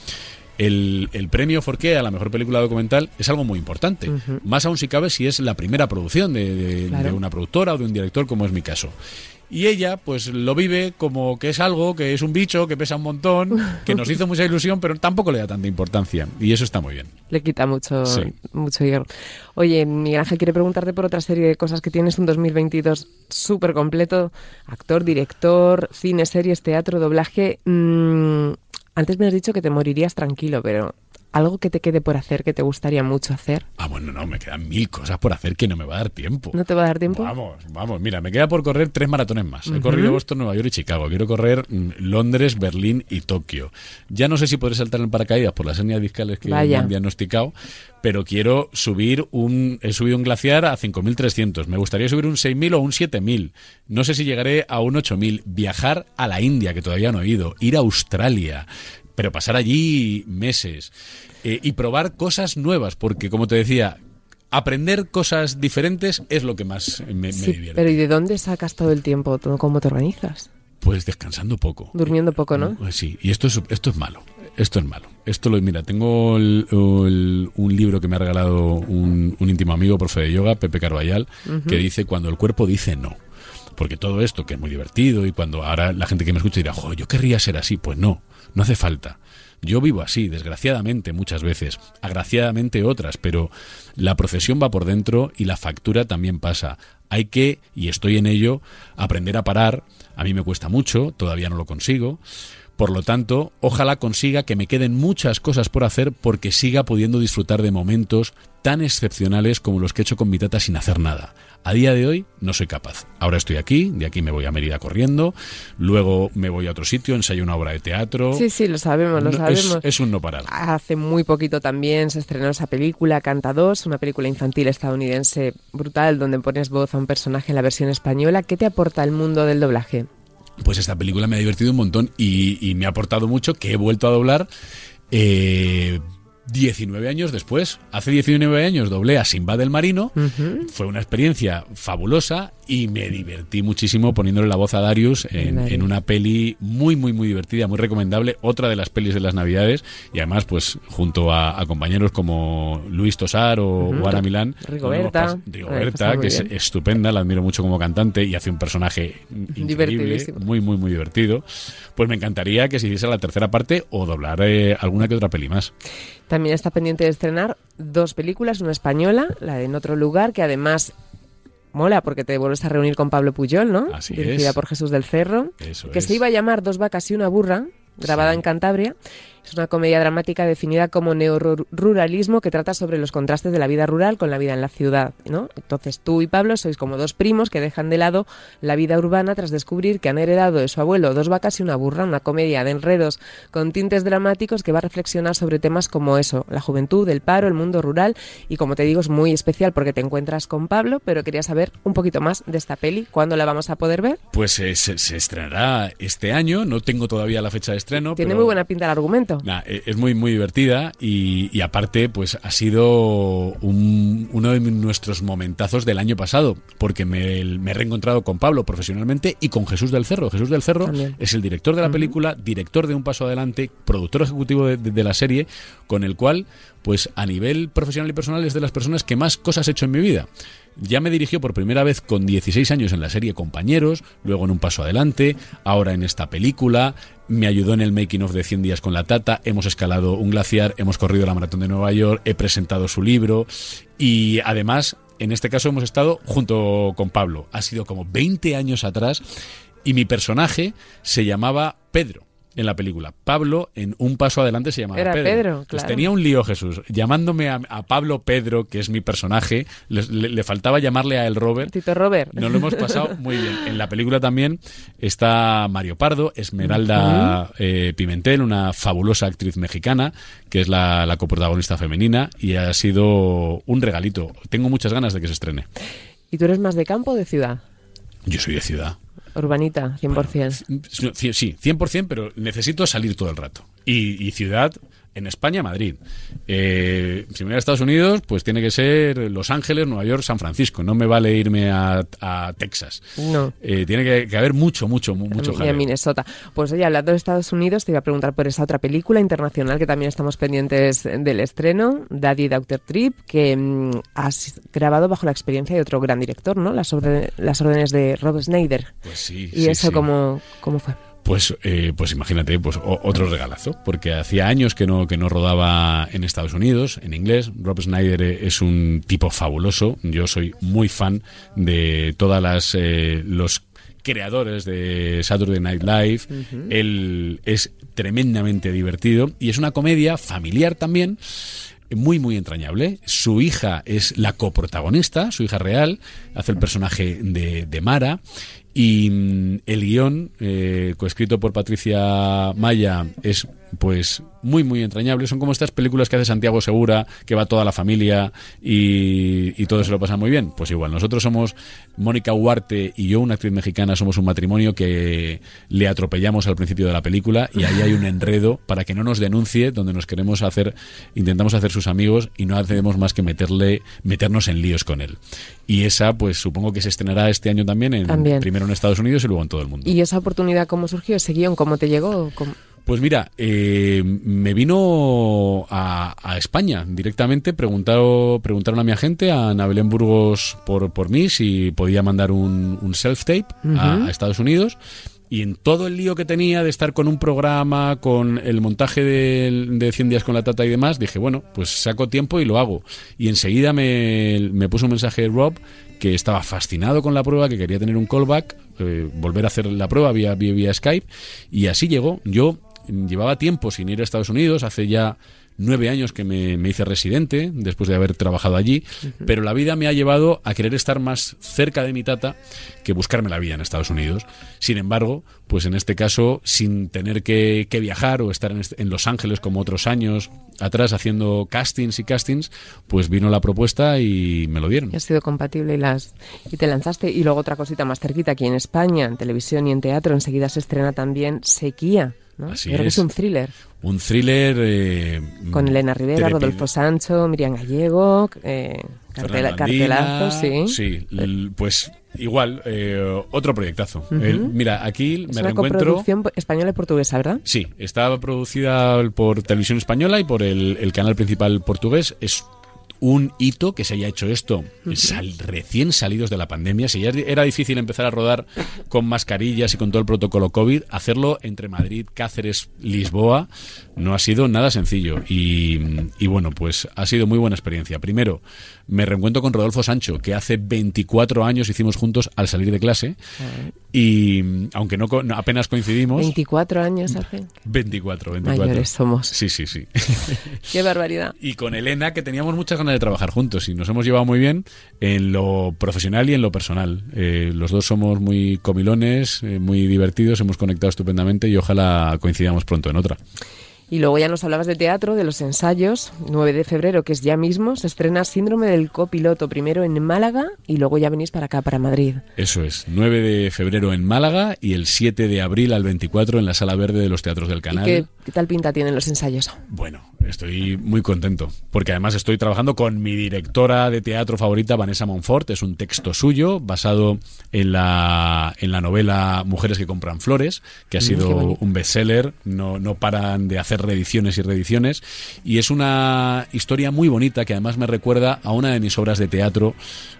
El, el premio Forqué a la mejor película documental es algo muy importante. Más aún si cabe si es la primera producción de, de- Claro. de una productora o de un director, como es mi caso. Y ella, pues lo vive como que es algo, que es un bicho, que pesa un montón, que nos hizo mucha ilusión, pero tampoco le da tanta importancia. Y eso está muy bien. Le quita mucho, Sí. mucho hierro. Oye, Miguel Ángel quiere preguntarte por otra serie de cosas que tienes un 2022 súper completo. Actor, director, cine, series, teatro, doblaje. Mm, antes me has dicho que te morirías tranquilo, pero algo que te quede por hacer, que te gustaría mucho hacer. Ah, bueno, no, me quedan mil cosas por hacer que no me va a dar tiempo. ¿No te va a dar tiempo? Vamos, vamos, mira, me queda por correr tres maratones más. He corrido Boston, Nueva York y Chicago. Quiero correr mm, Londres, Berlín y Tokio. Ya no sé si podré saltar en paracaídas por las hernias discales que Vaya. me han diagnosticado, pero quiero subir un... He subido un glaciar a 5.300. Me gustaría subir un 6.000 o un 7.000. No sé si llegaré a un 8.000. Viajar a la India, que todavía no he ido. Ir a Australia. Pero pasar allí meses. Eh, y probar cosas nuevas, porque como te decía... Aprender cosas diferentes es lo que más me, me Sí, divierte. pero ¿y de dónde sacas todo el tiempo? ¿Todo- ¿Cómo te organizas? Pues descansando poco. Durmiendo poco, ¿no? Eh, Sí, y esto es, esto es malo. Esto es malo. Esto lo mira, tengo el- el- un libro que me ha regalado un, un íntimo amigo, profe de yoga, Pepe Carballal, que dice cuando el cuerpo dice no. Porque todo esto que es muy divertido y cuando ahora la gente que me escucha dirá, jo, yo querría ser así, pues no, no hace falta. Yo vivo así, desgraciadamente muchas veces, agraciadamente otras, pero la profesión va por dentro y la factura también pasa. Hay que, y estoy en ello, aprender a parar. A mí me cuesta mucho, todavía no lo consigo. Por lo tanto, ojalá consiga que me queden muchas cosas por hacer porque siga pudiendo disfrutar de momentos tan excepcionales como los que he hecho con mi tata sin hacer nada. A día de hoy no soy capaz. Ahora estoy aquí, de aquí me voy a Mérida corriendo, luego me voy a otro sitio, ensayo una obra de teatro. Sí, sí, lo sabemos, lo No, es- sabemos. es un no parar. Hace muy poquito también se estrenó esa película, Canta 2, una película infantil estadounidense brutal donde pones voz a un personaje en la versión española. ¿Qué te aporta el mundo del doblaje? Pues esta película me ha divertido un montón y, y me ha aportado mucho que he vuelto a doblar eh, 19 años después. Hace 19 años doblé a Simba del Marino. Fue una experiencia fabulosa y me divertí muchísimo poniéndole la voz a Darius en, una peli muy, muy, muy divertida, muy recomendable. Otra de las pelis de las Navidades y además, pues junto a, a compañeros como Luis Tosar o, o Ara Milán. Rigoberta. Rigoberta, que es bien. estupenda, la admiro mucho como cantante y hace un personaje increíble, muy, muy, muy divertido. Pues me encantaría que se hiciese la tercera parte o doblar eh, alguna que otra peli más. También está pendiente de estrenar dos películas, una española, la de En otro lugar, que además mola porque te vuelves a reunir con Pablo Puyol, ¿no? Así Dirigida es. por Jesús del Cerro, Eso que es. se iba a llamar Dos vacas y una burra, grabada Sí. en Cantabria. Es una comedia dramática definida como neoruralismo que trata sobre los contrastes de la vida rural con la vida en la ciudad, ¿no? Entonces tú y Pablo sois como dos primos que dejan de lado la vida urbana tras descubrir que han heredado de su abuelo dos vacas y una burra, una comedia de enredos con tintes dramáticos que va a reflexionar sobre temas como eso, la juventud, el paro, el mundo rural y como te digo es muy especial porque te encuentras con Pablo, pero quería saber un poquito más de esta peli, ¿cuándo la vamos a poder ver? Pues eh, se, se estrenará este año, no tengo todavía la fecha de estreno. Tiene pero- muy buena pinta el argumento. Nah, eh, es muy muy divertida y, y aparte pues ha sido un- uno de nuestros momentazos del año pasado porque me, me he reencontrado con Pablo profesionalmente y con Jesús del Cerro. Jesús del Cerro También. es el director de la película, director de Un Paso Adelante, productor ejecutivo de, de- de la serie, con el cual pues a nivel profesional y personal es de las personas que más cosas he hecho en mi vida. Ya me dirigió por primera vez con 16 años en la serie Compañeros, luego en Un Paso Adelante, ahora en esta película, me ayudó en el making of de 100 días con la Tata, hemos escalado un glaciar, hemos corrido la maratón de Nueva York, he presentado su libro y además, en este caso hemos estado junto con Pablo. Ha sido como 20 años atrás y mi personaje se llamaba Pedro. En la película. Pablo, en un paso adelante, se llamaba Era Pedro. Claro. tenía un lío Jesús. Llamándome a, a Pablo Pedro, que es mi personaje, le, le- le faltaba llamarle a él Robert. Tito Robert. Nos lo hemos pasado *laughs* muy bien. En la película también está Mario Pardo, Esmeralda eh, Pimentel, una fabulosa actriz mexicana, que es la, la coprotagonista femenina, y ha sido un regalito. Tengo muchas ganas de que se estrene. ¿Y tú eres más de campo o de ciudad? Yo soy de ciudad. Urbanita, 100%. Sí, 100%, pero necesito salir todo el rato. Y, y ciudad, en España, Madrid. Eh, si me voy a Estados Unidos, pues tiene que ser Los Ángeles, Nueva York, San Francisco. No me vale irme a, a Texas. No. Eh, tiene que, que haber mucho, mucho, mu- mucho y a. Minnesota. Pues oye, hablando de Estados Unidos, te iba a preguntar por esa otra película internacional que también estamos pendientes del estreno, Daddy Doctor Trip, que mm, has grabado bajo la experiencia de otro gran director, ¿no? Las, las órdenes de Rob Snyder. Pues sí, ¿Y sí, eso sí. cómo, cómo fue? Pues, eh, pues imagínate, pues o- otro regalazo, porque hacía años que no, que no rodaba en Estados Unidos, en inglés. Rob Snyder eh, es un tipo fabuloso. Yo soy muy fan de todas las eh, los creadores de Saturday Night Live. Él es tremendamente divertido y es una comedia familiar también muy muy entrañable. Su hija es la coprotagonista, su hija real, hace el personaje de, de Mara y mm, el guion, eh, coescrito por Patricia Maya, es pues muy muy entrañable. Son como estas películas que hace Santiago Segura, que va toda la familia y, y todo se lo pasa muy bien. Pues igual, nosotros somos Mónica Huarte y yo, una actriz mexicana, somos un matrimonio que le atropellamos al principio de la película y ahí hay un enredo para que no nos denuncie, donde nos queremos hacer, intentamos hacer sus amigos y no hacemos más que meterle, meternos en líos con él. Y esa, pues supongo que se estrenará este año también, en, También. primero en Estados Unidos y luego en todo el mundo. ¿Y esa oportunidad cómo surgió? ¿Ese guion cómo te llegó? ¿Cómo- Pues mira, eh, me vino a, a España directamente, preguntaron, preguntaron a mi agente, a Ana Belén Burgos, por, por mí, si podía mandar un, un self-tape a, a Estados Unidos. Y en todo el lío que tenía de estar con un programa, con el montaje de, de 100 días con la tata y demás, dije, bueno, pues saco tiempo y lo hago. Y enseguida me, me puso un mensaje Rob que estaba fascinado con la prueba, que quería tener un callback, eh, volver a hacer la prueba vía, vía, vía Skype. Y así llegó. Yo llevaba tiempo sin ir a Estados Unidos, hace ya nueve años que me, me hice residente después de haber trabajado allí, pero la vida me ha llevado a querer estar más cerca de mi tata que buscarme la vida en Estados Unidos. Sin embargo, pues en este caso, sin tener que, que viajar o estar en, Los Ángeles como otros años atrás haciendo castings y castings, pues vino la propuesta y me lo dieron. y has sido compatible y, las, y te lanzaste. Y luego otra cosita más cerquita, aquí en España, en televisión y en teatro, enseguida se estrena también Sequía. ¿No? Así creo que es. es un thriller. Un thriller... eh, Con Elena Rivera, Rodolfo Sancho, Miriam Gallego, eh, Fernando cartelazo, sí. l- pues igual, eh, otro proyectazo. El- mira, aquí Es me una reencuentro... coproducción española y portuguesa, ¿verdad? Sí, está producida por Televisión Española y por el, el canal principal portugués. Es un hito que se haya hecho esto sal- recién salidos de la pandemia. Si ya era difícil empezar a rodar con mascarillas y con todo el protocolo COVID, hacerlo entre Madrid, Cáceres, Lisboa no ha sido nada sencillo. Y, y bueno, pues ha sido muy buena experiencia. Primero, me reencuentro con Rodolfo Sancho, que hace 24 años hicimos juntos al salir de clase. Y aunque no- apenas coincidimos. 24 años hace. 24, 24. Mayores somos. Sí, sí, sí. *laughs* Qué barbaridad. y con Elena, que teníamos muchas ganas de trabajar juntos y nos hemos llevado muy bien en lo profesional y en lo personal. Eh, los dos somos muy comilones, eh, muy divertidos, hemos conectado estupendamente y ojalá coincidamos pronto en otra. Y luego ya nos hablabas de teatro, de los ensayos. 9 de febrero, que es ya mismo, se estrena Síndrome del copiloto, primero en Málaga y luego ya venís para acá, para Madrid. Eso es, 9 de febrero en Málaga y el 7 de abril al 24 en la Sala Verde de los Teatros del ¿Y Canal. qué, qué tal pinta tienen los ensayos? Bueno, estoy muy contento, porque además estoy trabajando con mi directora de teatro favorita, Vanessa Monfort. Es un texto suyo basado en la, en la novela Mujeres que compran flores, que ha Mm, sido un bestseller. No, no paran de hacer reediciones y reediciones. Y es una historia muy bonita que además me recuerda a una de mis obras de teatro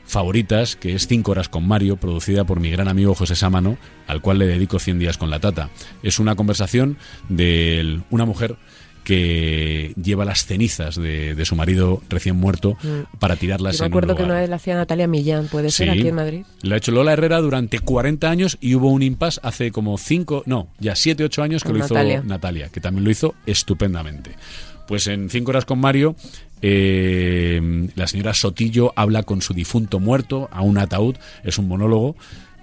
favoritas, que es Cinco horas con Mario, producida por mi gran amigo José Sámano, al cual le dedico 100 días con la tata. Es una conversación de una mujer que lleva las cenizas de, de su marido recién muerto para tirarlas Mm. Yo me en un acuerdo que una vez la hacía Natalia Millán, puede ser, Sí. aquí en Madrid. Lo ha hecho Lola Herrera durante 40 años y hubo un impasse hace como 5, no, ya 7, 8 años que Con lo hizo Natalia. Natalia, que también lo hizo estupendamente. Pues en 5 horas con Mario, eh, la señora Sotillo habla con su difunto muerto a un ataúd, es un monólogo,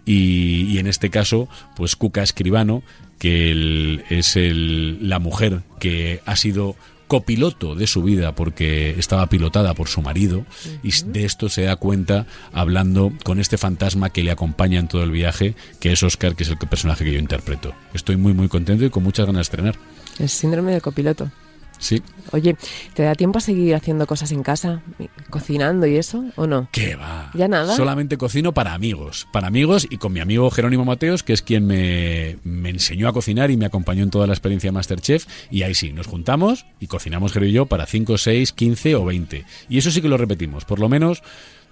y, y en este caso, pues Cuca Escribano, que el- es el- la mujer que ha sido copiloto de su vida porque estaba pilotada por su marido y de esto se da cuenta hablando con este fantasma que le acompaña en todo el viaje que es Oscar que es el personaje que yo interpreto. Estoy muy muy contento y con muchas ganas de estrenar. El síndrome del copiloto. Sí Oye, ¿te da tiempo a seguir haciendo cosas en casa? ¿Cocinando y eso? ¿O no? ¿Qué va? ¿Ya nada? Solamente cocino para amigos. Para amigos y con mi amigo Jerónimo Mateos, que es quien me, me enseñó a cocinar y me acompañó en toda la experiencia de Masterchef. Y ahí sí, nos juntamos y cocinamos, Jero y yo, para 5, 6, 15 o 20. Y eso sí que lo repetimos. Por lo menos,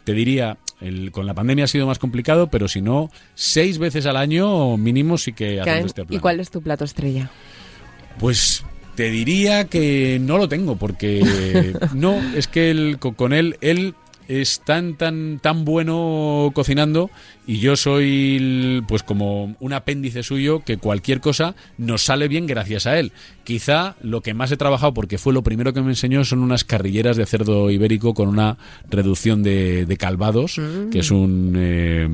te diría, el- con la pandemia ha sido más complicado, pero si no, seis veces al año mínimo sí que hacemos este plan. ¿Y cuál es tu plato estrella? Pues te diría que no lo tengo, porque *laughs* no, es que él, co- con él, él es tan, tan, tan bueno cocinando y yo soy pues como un apéndice suyo que cualquier cosa nos sale bien gracias a él. Quizá lo que más he trabajado, porque fue lo primero que me enseñó, son unas carrilleras de cerdo ibérico con una reducción de, de calvados, que es un, eh,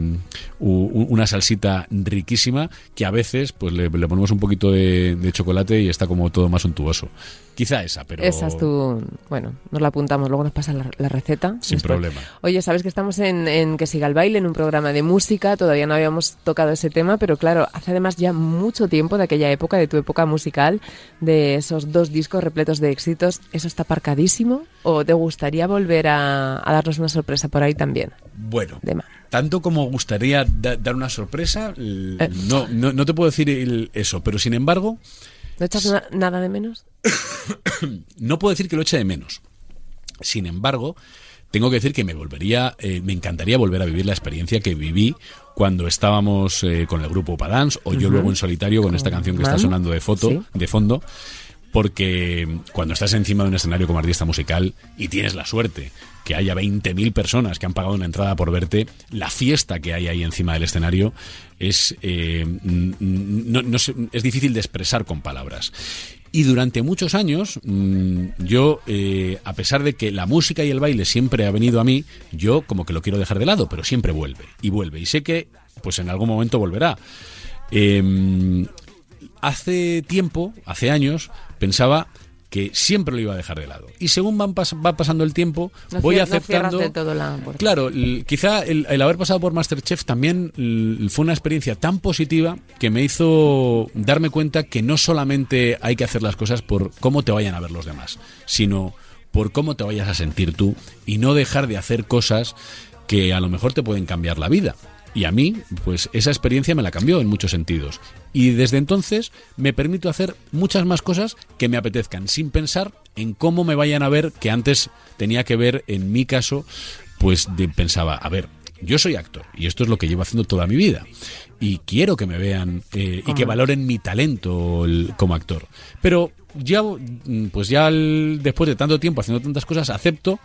u- una salsita riquísima que a veces pues le, le ponemos un poquito de, de chocolate y está como todo más untuoso. Quizá esa, pero Esa es tu... Bueno, nos la apuntamos, luego nos pasa la, la receta. sin después. problema. Oye, sabes que estamos en, en Que siga el baile, en un programa de música, todavía no habíamos tocado ese tema, pero claro, hace además ya mucho tiempo de aquella época, de tu época musical, de esos dos discos repletos de éxitos, ¿eso está aparcadísimo? ¿O te gustaría volver a, a darnos una sorpresa por ahí también? Bueno, Dema. tanto como gustaría da- dar una sorpresa, Eh. no, no, no te puedo decir el- eso, pero sin embargo, ¿No echas na- nada de menos? *coughs* no puedo decir que lo eche de menos. Sin embargo, tengo que decir que me volvería, eh, me encantaría volver a vivir la experiencia que viví cuando estábamos eh, con el grupo Padans o yo luego en solitario con esta canción que está sonando de foto, Sí. de fondo. Porque cuando estás encima de un escenario como artista musical y tienes la suerte que haya 20.000 personas que han pagado una entrada por verte, la fiesta que hay ahí encima del escenario es, eh, no- no sé, es difícil de expresar con palabras. Y durante muchos años, mm, yo, eh, a pesar de que la música y el baile siempre ha venido a mí, yo como que lo quiero dejar de lado, pero siempre vuelve y vuelve. Y sé que, pues en algún momento volverá. Em, hace tiempo, hace años, pensaba que siempre lo iba a dejar de lado. Y según van pas- va pasando el tiempo, No voy no aceptando... del todo la. Claro, quizá el, el haber pasado por Masterchef también fue una experiencia tan positiva que me hizo darme cuenta que no solamente hay que hacer las cosas por cómo te vayan a ver los demás, sino por cómo te vayas a sentir tú y no dejar de hacer cosas que a lo mejor te pueden cambiar la vida. Y a mí, pues esa experiencia me la cambió en muchos sentidos. Y desde entonces me permito hacer muchas más cosas que me apetezcan, sin pensar en cómo me vayan a ver, que antes tenía que ver, en mi caso, pues de- pensaba, a ver, yo soy actor y esto es lo que llevo haciendo toda mi vida. Y quiero que me vean eh, y que valoren mi talento el- como actor. Pero ya, pues ya después de tanto tiempo haciendo tantas cosas, acepto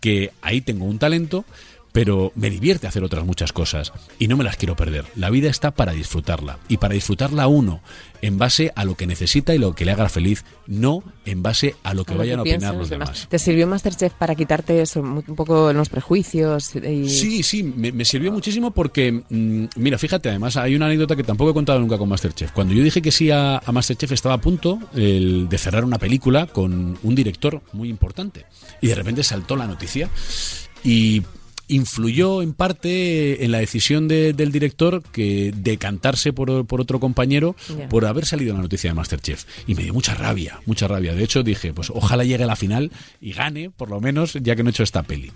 que ahí tengo un talento, pero me divierte hacer otras muchas cosas y no me las quiero perder. La vida está para disfrutarla y para disfrutarla uno en base a lo que necesita y lo que le haga feliz, no en base a lo que A lo vayan a opinar los demás. demás. ¿Te sirvió Masterchef para quitarte eso, un poco los prejuicios? Y... Sí, sí, me, me sirvió muchísimo porque, mm, mira, fíjate, además hay una anécdota que tampoco he contado nunca con Masterchef. Cuando yo dije que sí a, a Masterchef estaba a punto el de cerrar una película con un director muy importante. Y de repente saltó la noticia y influyó en parte en la decisión de- del director que decantarse por, por otro compañero por haber salido la noticia de Masterchef. Y me dio mucha rabia, mucha rabia. De hecho, dije, pues ojalá llegue a la final y gane, por lo menos, ya que no he hecho esta peli.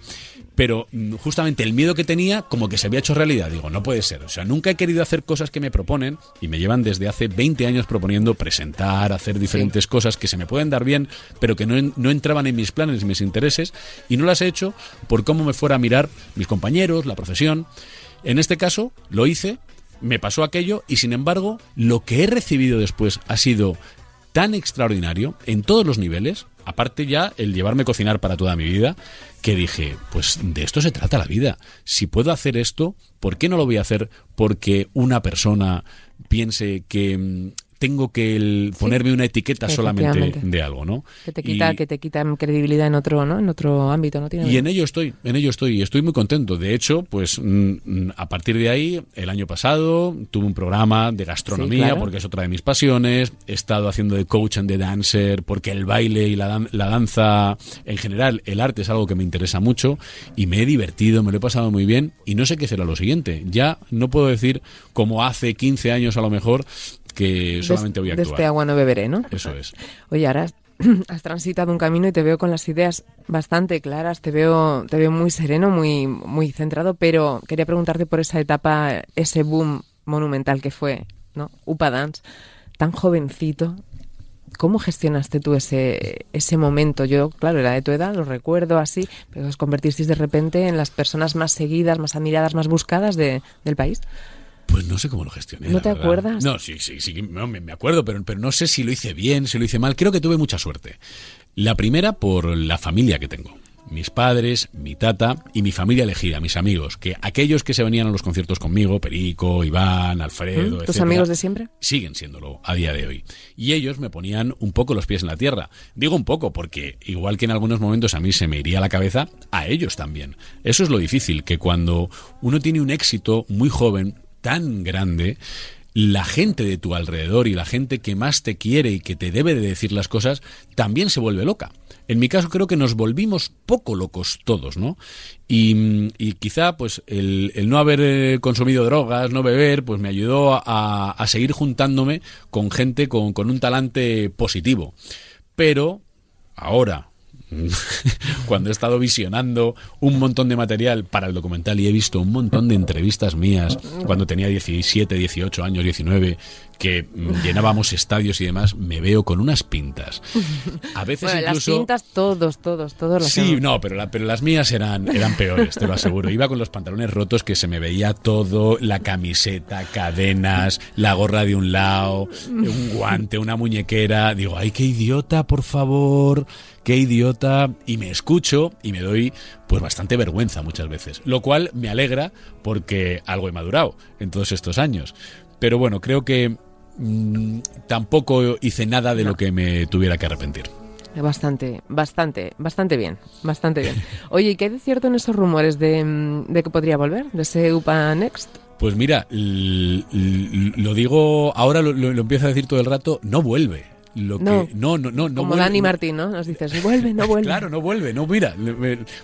Pero mm, justamente el miedo que tenía, como que se había hecho realidad. Digo, no puede ser. O sea, nunca he querido hacer cosas que me proponen y me llevan desde hace 20 años proponiendo presentar, hacer diferentes cosas que se me pueden dar bien, pero que no, en- no entraban en mis planes y mis intereses. Y no las he hecho por cómo me fuera a mirar mis compañeros, la profesión. En este caso, lo hice, me pasó aquello y sin embargo, lo que he recibido después ha sido tan extraordinario en todos los niveles, aparte ya el llevarme a cocinar para toda mi vida, que dije, pues de esto se trata la vida. Si puedo hacer esto, ¿por qué no lo voy a hacer porque una persona piense que mm, tengo que el- ponerme una etiqueta solamente de algo, ¿no? Que te quita, Y- que te quita credibilidad en otro, ¿no? En otro ámbito, ¿no? Tiene y en ello estoy, en ello estoy, y estoy muy contento. De hecho, pues mm, mm, a partir de ahí, el año pasado tuve un programa de gastronomía, Sí, claro. porque es otra de mis pasiones. He estado haciendo de coach and de dancer, porque el baile y la, dan- la danza, en general, el arte es algo que me interesa mucho, y me he divertido, me lo he pasado muy bien, y no sé qué será lo siguiente. Ya no puedo decir, como hace 15 años a lo mejor, que solamente voy a de actuar. este agua no beberé, ¿no? Eso es. Oye, ahora has, *clears throat* has transitado un camino y te veo con las ideas bastante claras, te veo, te veo muy sereno, muy, muy centrado, pero quería preguntarte por esa etapa, ese boom monumental que fue, ¿no? Upa Dance, tan jovencito. ¿Cómo gestionaste tú ese, ese momento? Yo, claro, era de tu edad, lo recuerdo así, pero os convertisteis de repente en las personas más seguidas, más admiradas, más buscadas de- del país. Pues no sé cómo lo gestioné. ¿No te verdad. acuerdas? No, sí, sí, sí, no, me, acuerdo, pero, pero no sé si lo hice bien, si lo hice mal. Creo que tuve mucha suerte. La primera por la familia que tengo. Mis padres, mi tata y mi familia elegida, mis amigos, que aquellos que se venían a los conciertos conmigo, Perico, Iván, Alfredo, ¿Mm? ¿Tus etcétera, amigos de siempre? siguen siéndolo a día de hoy. Y ellos me ponían un poco los pies en la tierra. Digo un poco porque igual que en algunos momentos a mí se me iría la cabeza, a ellos también. Eso es lo difícil, que cuando uno tiene un éxito muy joven, tan grande, la gente de tu alrededor y la gente que más te quiere y que te debe de decir las cosas, también se vuelve loca. En mi caso creo que nos volvimos poco locos todos, ¿no? Y, y quizá pues el, el no haber eh, consumido drogas, no beber, pues me ayudó a, a seguir juntándome con gente con, con un talante positivo. Pero ahora, *laughs* cuando he estado visionando un montón de material para el documental y he visto un montón de entrevistas mías cuando tenía 17, 18 años, 19, que mm, llenábamos estadios y demás, me veo con unas pintas. *laughs* A veces Bueno, incluso... las pintas todos, todos, todos las Sí, no, pero, la- pero las mías eran, eran peores, te lo aseguro. Iba con los pantalones rotos que se me veía todo, la camiseta, cadenas, la gorra de un lado, un guante, una muñequera. Digo, ay, qué idiota, por favor, qué idiota. Y me escucho y me doy pues bastante vergüenza muchas veces. Lo cual me alegra porque algo he madurado en todos estos años. Pero bueno, creo que mm, tampoco hice nada de lo que me tuviera que arrepentir. Bastante, bastante, bastante bien, bastante bien. Oye, ¿y qué hay de cierto en esos rumores de, mm, de que podría volver? ¿De ese UPA Next? Pues mira, lo digo, ahora lo, lo- lo empiezo a decir todo el rato, no vuelve. Lo que, No. no, no, no, no Como vuelve, Dani no- Martín, ¿no? Nos dices, vuelve, no *laughs* vuelve. Claro, no vuelve, no, mira,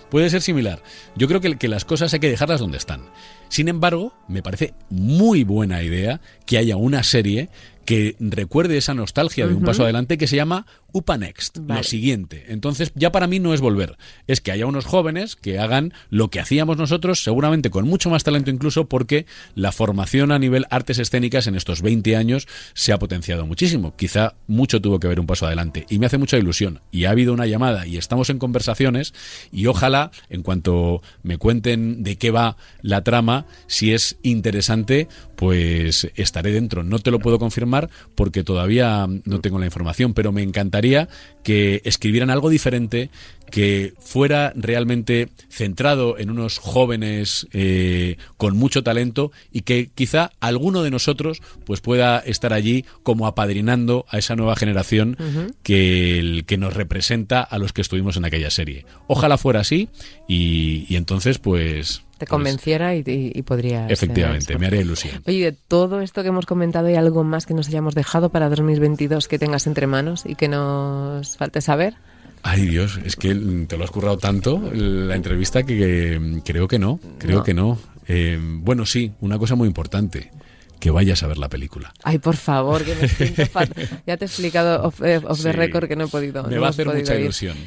puede ser similar. Yo creo que, que las cosas hay que dejarlas donde están. Sin embargo, me parece muy buena idea que haya una serie que recuerde esa nostalgia de un paso adelante que se llama Upa Next, Vale. lo siguiente. Entonces, ya para mí no es volver, es que haya unos jóvenes que hagan lo que hacíamos nosotros, seguramente con mucho más talento incluso, porque la formación a nivel artes escénicas en estos 20 años se ha potenciado muchísimo. Quizá mucho tuvo que ver un paso adelante y me hace mucha ilusión. Y ha habido una llamada y estamos en conversaciones y ojalá, en cuanto me cuenten de qué va la trama, si es interesante, pues estaré dentro. No te lo puedo confirmar porque todavía no tengo la información, pero me encantaría encantaría que escribieran algo diferente, que fuera realmente centrado en unos jóvenes eh, con mucho talento y que quizá alguno de nosotros pues pueda estar allí como apadrinando a esa nueva generación que, el- que nos representa a los que estuvimos en aquella serie. Ojalá fuera así y, y entonces pues... Te pues, convenciera y, y- y podría. efectivamente, me haré ilusión. Oye, de todo esto que hemos comentado, ¿hay algo más que nos hayamos dejado para 2022 que tengas entre manos y que nos falte saber? Ay Dios, es que te lo has currado tanto la entrevista que, que, creo que no, creo No. que no. Eh, bueno, sí, una cosa muy importante, que vayas a ver la película. Ay, por favor, que me siento *laughs* fatal. Ya te he explicado off, eh, off the Sí. record que no he podido. Me no va a hacer mucha ir. ilusión.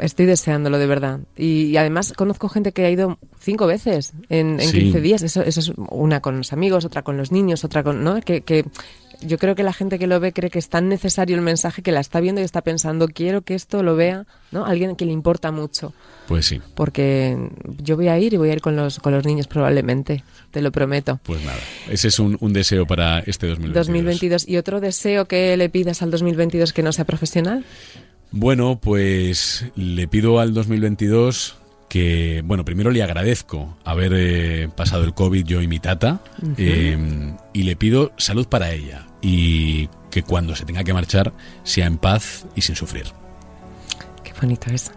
Estoy deseándolo de verdad. Y, y además conozco gente que ha ido cinco veces en, en Sí. 15 días. Eso, eso es una con los amigos, otra con los niños, otra con. ¿no? Que, que yo creo que la gente que lo ve cree que es tan necesario el mensaje que la está viendo y está pensando, quiero que esto lo vea ¿no? alguien que le importa mucho. Pues sí, Porque yo voy a ir y voy a ir con los, con los niños probablemente, te lo prometo. pues nada. Ese es un, un deseo para este 2022. 2022. ¿Y otro deseo que le pidas al 2022 que no sea profesional? Bueno, pues le pido al 2022 que, bueno, primero le agradezco haber eh, pasado el COVID yo y mi tata eh, y le pido salud para ella y que cuando se tenga que marchar sea en paz y sin sufrir. Qué bonito es.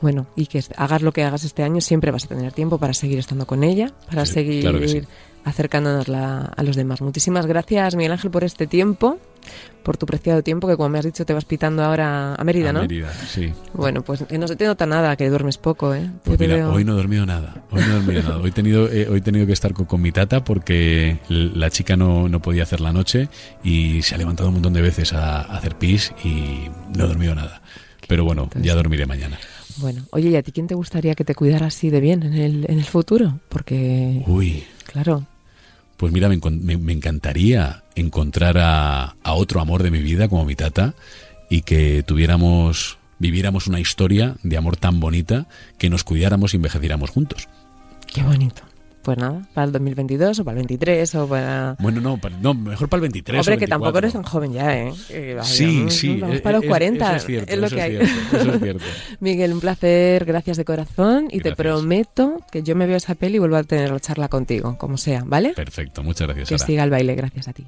Bueno, y que hagas lo que hagas este año, siempre vas a tener tiempo para seguir estando con ella, para Sí, seguir claro sí. acercándonos la- a los demás. Muchísimas gracias, Miguel Ángel, por este tiempo, por tu preciado tiempo, que como me has dicho te vas pitando ahora a Mérida, A ¿no? Mérida, sí. Bueno, pues que no se te nota nada, que duermes poco, ¿eh? Pues mira, veo- hoy no he dormido nada. Hoy no he dormido nada. Hoy he tenido, eh, hoy he tenido que estar con, con mi tata porque la chica no, no podía hacer la noche y se ha levantado un montón de veces a, a hacer pis y no he dormido nada. Pero bueno, ya dormiré mañana. Bueno, oye, ¿y a ti quién te gustaría que te cuidara así de bien en el, en el futuro? Porque, Uy, claro, pues mira, me, me encantaría encontrar a, a otro amor de mi vida como mi tata y que tuviéramos, viviéramos una historia de amor tan bonita que nos cuidáramos y envejeciéramos juntos. qué bonito. Pues nada, para el 2022 o para el 23 o para... Bueno, no, pa- no mejor para el 23. Hombre, o que tampoco 24. eres tan joven ya, ¿eh? Vaya, Sí, vamos- sí. Vamos eh, para los es- 40. Eso es cierto. lo eso que es hay. cierto, eso es cierto. *laughs* Miguel, un placer, gracias de corazón y te prometo que yo me veo esa peli y vuelvo a tener la charla contigo, como sea, ¿vale? Perfecto, muchas gracias, Que Sara. siga el baile, gracias a ti.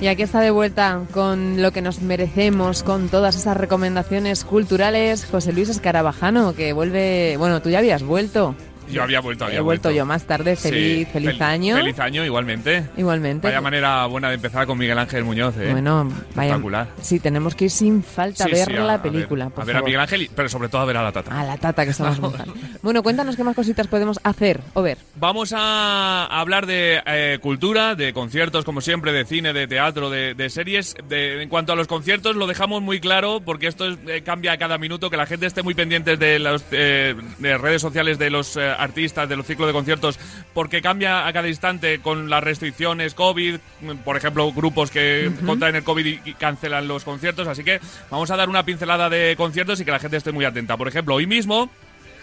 Y aquí está de vuelta con lo que nos merecemos, con todas esas recomendaciones culturales, José Luis Escarabajano, que vuelve, bueno, tú ya habías vuelto. Yo había vuelto, había He vuelto yo más tarde, feliz, Sí, feliz fel- año. Feliz año, igualmente. Igualmente. Vaya manera buena de empezar con Miguel Ángel Muñoz, ¿eh? Bueno, vaya. Espectacular. Sí, tenemos que ir sin falta Sí, a ver sí, la a película. ver, por a ver a. Miguel Ángel, pero sobre todo a ver a la tata. A la tata que estamos buscando. *laughs* Bueno, cuéntanos qué más cositas podemos hacer o ver. Vamos a hablar de eh, cultura, de conciertos, como siempre, de cine, de teatro, de, de series. De- en cuanto a los conciertos, lo dejamos muy claro porque esto es- eh, cambia cada minuto. Que la gente esté muy pendiente de las eh, de redes sociales de los eh, artistas, de los ciclos de conciertos, porque cambia a cada instante con las restricciones COVID. Por ejemplo, grupos que contraen el COVID y, y cancelan los conciertos. Así que vamos a dar una pincelada de conciertos y que la gente esté muy atenta. Por ejemplo, hoy mismo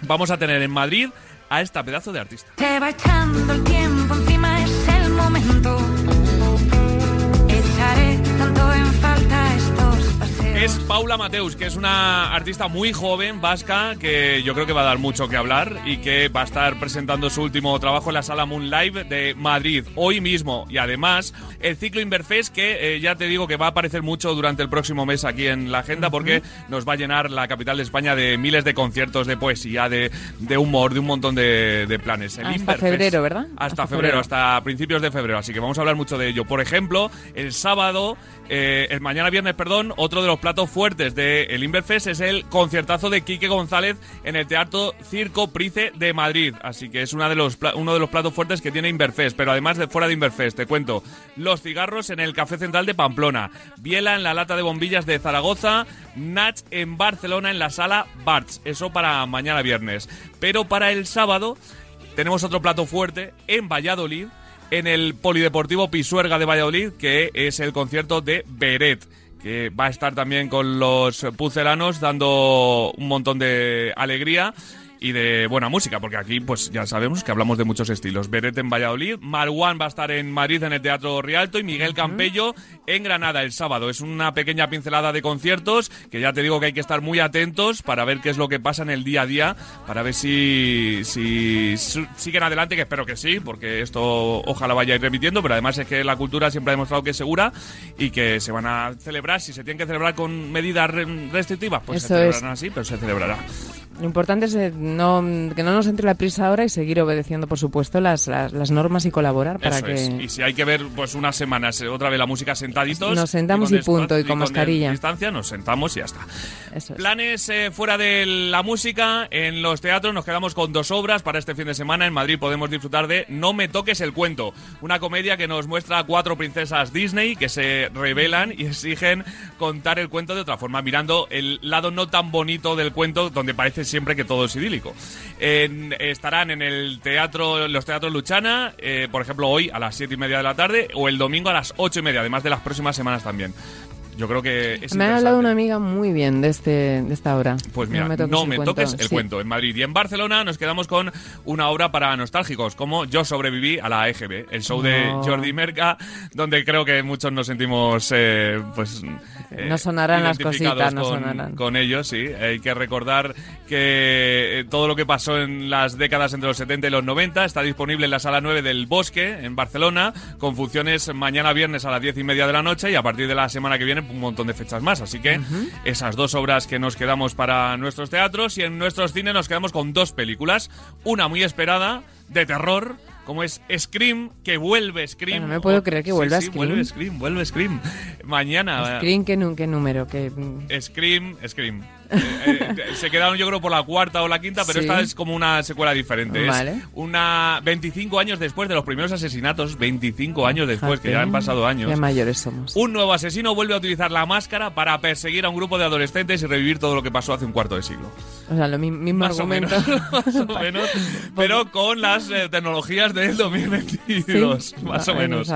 vamos a tener en Madrid a esta pedazo de artista. Se va echando el tiempo, encima es el momento. Es Paula Mateus, que es una artista muy joven, vasca, que yo creo que va a dar mucho que hablar y que va a estar presentando su último trabajo en la sala Moon Live de Madrid hoy mismo. Y además, el ciclo Inverfest, que eh, ya te digo que va a aparecer mucho durante el próximo mes aquí en la agenda, porque nos va a llenar la capital de España de miles de conciertos, de poesía, de, de humor, de un montón de, de planes. El Hasta Inverfest. febrero, ¿verdad? Hasta, Hasta febrero, febrero. hasta principios de febrero. Así que vamos a hablar mucho de ello. Por ejemplo, el sábado, eh, el mañana viernes, perdón, otro de los platos fuertes del Inverfest es el conciertazo de Quique González en el Teatro Circo Price de Madrid. Así que es uno de los platos fuertes que tiene Inverfest. Pero además de fuera de Inverfest, te cuento, los cigarros en el Café Central de Pamplona, Biela en la lata de bombillas de Zaragoza, Natch en Barcelona en la sala Barts. Eso para mañana viernes. Pero para el sábado tenemos otro plato fuerte en Valladolid, en el Polideportivo Pisuerga de Valladolid, que es el concierto de Beret, que va a estar también con los pucelanos dando un montón de alegría y de buena música, porque aquí pues ya sabemos que hablamos de muchos estilos. Beret en Valladolid, Marwan va a estar en Madrid en el Teatro Rialto y Miguel Campello en Granada el sábado. Es una pequeña pincelada de conciertos que ya te digo que hay que estar muy atentos para ver qué es lo que pasa en el día a día, para ver si, si siguen adelante, que espero que sí, porque esto ojalá vaya a ir repitiendo, pero además es que la cultura siempre ha demostrado que es segura y que se van a celebrar, si se tienen que celebrar con medidas re- restrictivas, pues Eso se es. celebrarán así, pero se celebrará. Lo importante es eh, no, que no nos entre la prisa ahora y seguir obedeciendo, por supuesto, las, las, las normas y colaborar para Eso que... es. Y si hay que ver pues unas semanas otra vez la música sentaditos. Nos sentamos con y punto, y con de mascarilla. distancia, nos sentamos y ya está. Eso es. Planes eh, fuera de la música, en los teatros nos quedamos con dos obras para este fin de semana. En Madrid podemos disfrutar de No me toques el cuento, una comedia que nos muestra a cuatro princesas Disney que se rebelan y exigen contar el cuento de otra forma, mirando el lado no tan bonito del cuento donde parece siempre que todo es idílico. Estarán en el teatro, los teatros Luchana, eh, por ejemplo hoy a las siete y media de la tarde o el domingo a las ocho y media, además de las próximas semanas también. Yo creo que es Me ha hablado una amiga muy bien de este de esta obra. Pues mira, no me toques, el, cuento. En Madrid y en Barcelona nos quedamos con una obra para nostálgicos, como Yo sobreviví a la EGB, el show de. Jordi Merca, donde creo que muchos nos sentimos, eh, pues... eh, No sonarán las cositas, no con, sonarán. con ellos, sí. Hay que recordar que eh, todo lo que pasó en las décadas entre los 70 y los 90 está disponible en la Sala 9 del Bosque, en Barcelona, con funciones mañana viernes a las 10 y media de la noche y a partir de la semana que viene un montón de fechas más. Así que esas dos obras que nos quedamos para nuestros teatros y en nuestros cines nos quedamos con dos películas. Una muy esperada, de terror, como es Scream, que vuelve Scream. No me puedo creer que vuelva sí, Scream. vuelve Scream, vuelve Scream. Mañana. Screen, ¿qué, qué número? ¿Qué, Scream, Scream. Eh, eh, se quedaron yo creo por la cuarta o la quinta, pero Sí. esta es como una secuela diferente. Es Vale. una 25 años después de los primeros asesinatos, 25 años después, que ya han pasado años. Ya mayores somos. Un nuevo asesino vuelve a utilizar la máscara para perseguir a un grupo de adolescentes y revivir todo lo que pasó hace un cuarto de siglo. O sea, lo mi- mismo Más o argumento. menos, *laughs* más o *laughs* menos, pero con las eh, tecnologías del 2022, Sí, más o menos.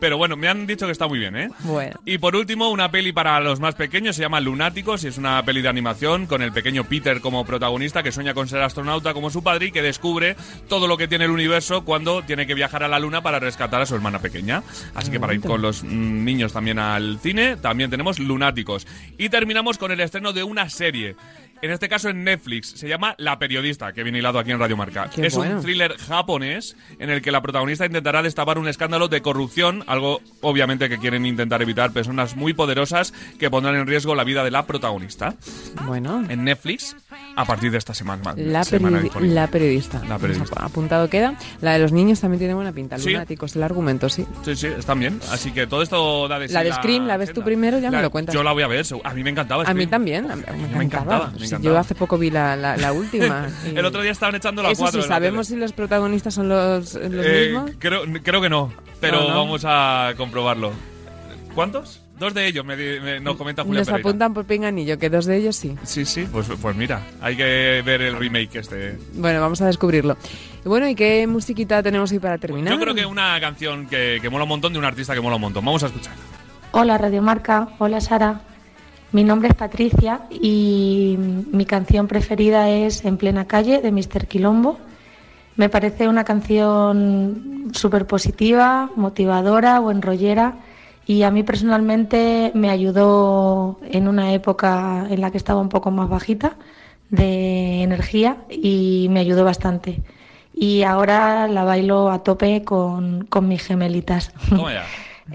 Pero bueno, me han dicho que está muy bien, ¿eh? Bueno. Y por último, una peli para los más pequeños, se llama Lunáticos, y es una peli de animación con el pequeño Peter como protagonista que sueña con ser astronauta como su padre y que descubre todo lo que tiene el universo cuando tiene que viajar a la luna para rescatar a su hermana pequeña. Así que para ir con los mm, niños también al cine, también tenemos Lunáticos. Y terminamos con el estreno de una serie. En este caso en Netflix. Se llama La Periodista, que viene hilado aquí en Radio Marca. Qué es bueno. un thriller japonés en el que la protagonista intentará destapar un escándalo de corrupción, algo obviamente que quieren intentar evitar personas muy poderosas que pondrán en riesgo la vida de la protagonista. Bueno, En Netflix, a partir de esta semana. la, semana la periodista. La periodista. Pues Apuntado queda. La de los niños también tiene buena pinta. Sí. Lunáticos, el argumento, sí. Sí, sí, están bien. Así que todo esto da de sí La de Scream, ¿la ves tú primero? Ya me lo cuentas. Yo la voy a ver. A mí me encantaba A mí Scream. también, a mí me, me encantaba. encantaba, me Sí, encantaba. Yo hace poco vi la, la, la última. *laughs* y- El otro día estaban echando la Eso cuatro sí, ¿sabemos si los protagonistas son los, los Eh, mismos? creo, creo que no, pero No, no. vamos a comprobarlo. ¿Cuántos? Dos de ellos, me, nos comenta Julia Nos Pereira. apuntan por pinganillo, que dos de ellos sí. Sí, sí, pues, pues mira, hay que ver el remake este. Bueno, vamos a descubrirlo. Bueno, ¿y qué musiquita tenemos hoy para terminar? Yo creo que una canción que, que mola un montón de un artista que mola un montón. Vamos a escuchar. Hola Radio Marca, hola Sara. Mi nombre es Patricia y mi canción preferida es En plena calle de Mr. Quilombo. Me parece una canción súper positiva, motivadora, buen rollera y a mí personalmente me ayudó en una época en la que estaba un poco más bajita de energía y me ayudó bastante. Y ahora la bailo a tope con, con mis gemelitas. *laughs*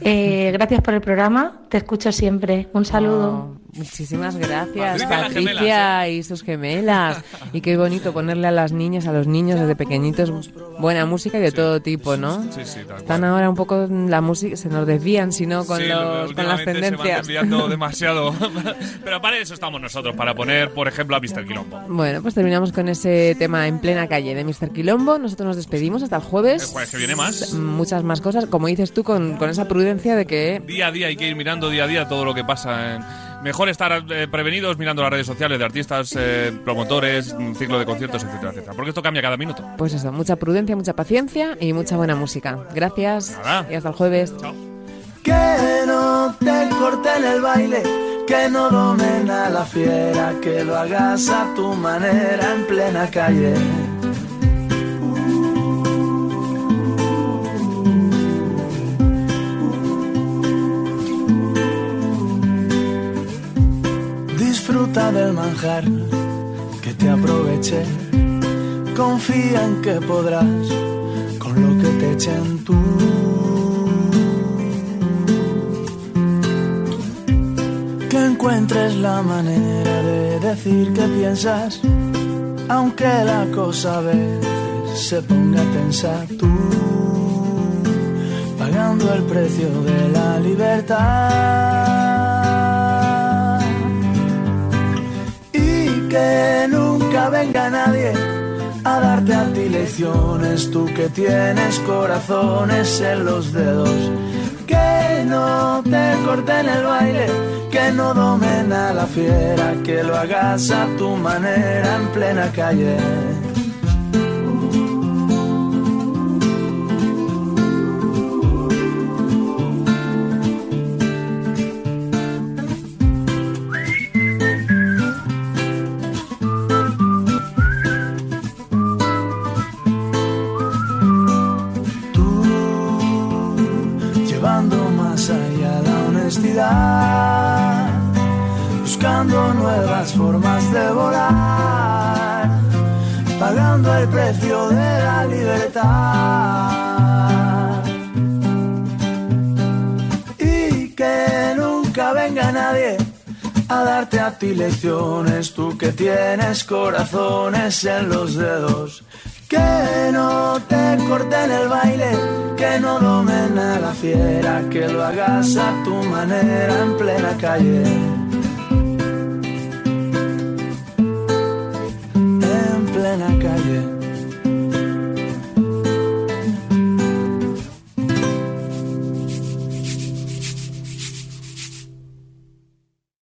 Eh, gracias por el programa, te escucho siempre. Un saludo. Oh, muchísimas gracias, Patricia, y sus gemelas. Y qué bonito ponerle a las niñas, a los niños desde pequeñitos buena música y de todo tipo, ¿no? Sí, sí, tal Están cual. ahora un poco la música, se nos desvían, si no, con, Sí, los, con las últimamente Se van tendencias. desviando *laughs* demasiado. *laughs* Pero para eso estamos nosotros, para poner, por ejemplo, a Mr. Quilombo. Bueno, pues terminamos con ese tema en plena calle de Mr. Quilombo. Nosotros nos despedimos hasta el jueves. El jueves que viene más. Muchas más cosas, como dices tú, con, con esa prudencia de que Día a día hay que ir mirando día a día todo lo que pasa. En... Mejor estar eh, prevenidos mirando las redes sociales de artistas, eh, promotores, un ciclo de conciertos, etcétera, etcétera. Porque esto cambia cada minuto. Pues eso, mucha prudencia, mucha paciencia y mucha buena música. Gracias Nada. y hasta el jueves. Chao. Que no te corten el baile, que no domen a la fiera, que lo hagas a tu manera en plena calle. Disfruta del manjar, que te aproveche. Confía en que podrás con lo que te echen tú. Que encuentres la manera de decir que piensas, aunque la cosa a veces se ponga tensa tú, pagando el precio de la libertad. Que nunca venga nadie a darte a ti lecciones, tú que tienes corazones en los dedos. Que no te corten el baile, que no domen a la fiera, que lo hagas a tu manera en plena calle. lecciones, tú que tienes corazones en los dedos. Que no te corten el baile, que no domen a la fiera, que lo hagas a tu manera en plena calle. En plena calle.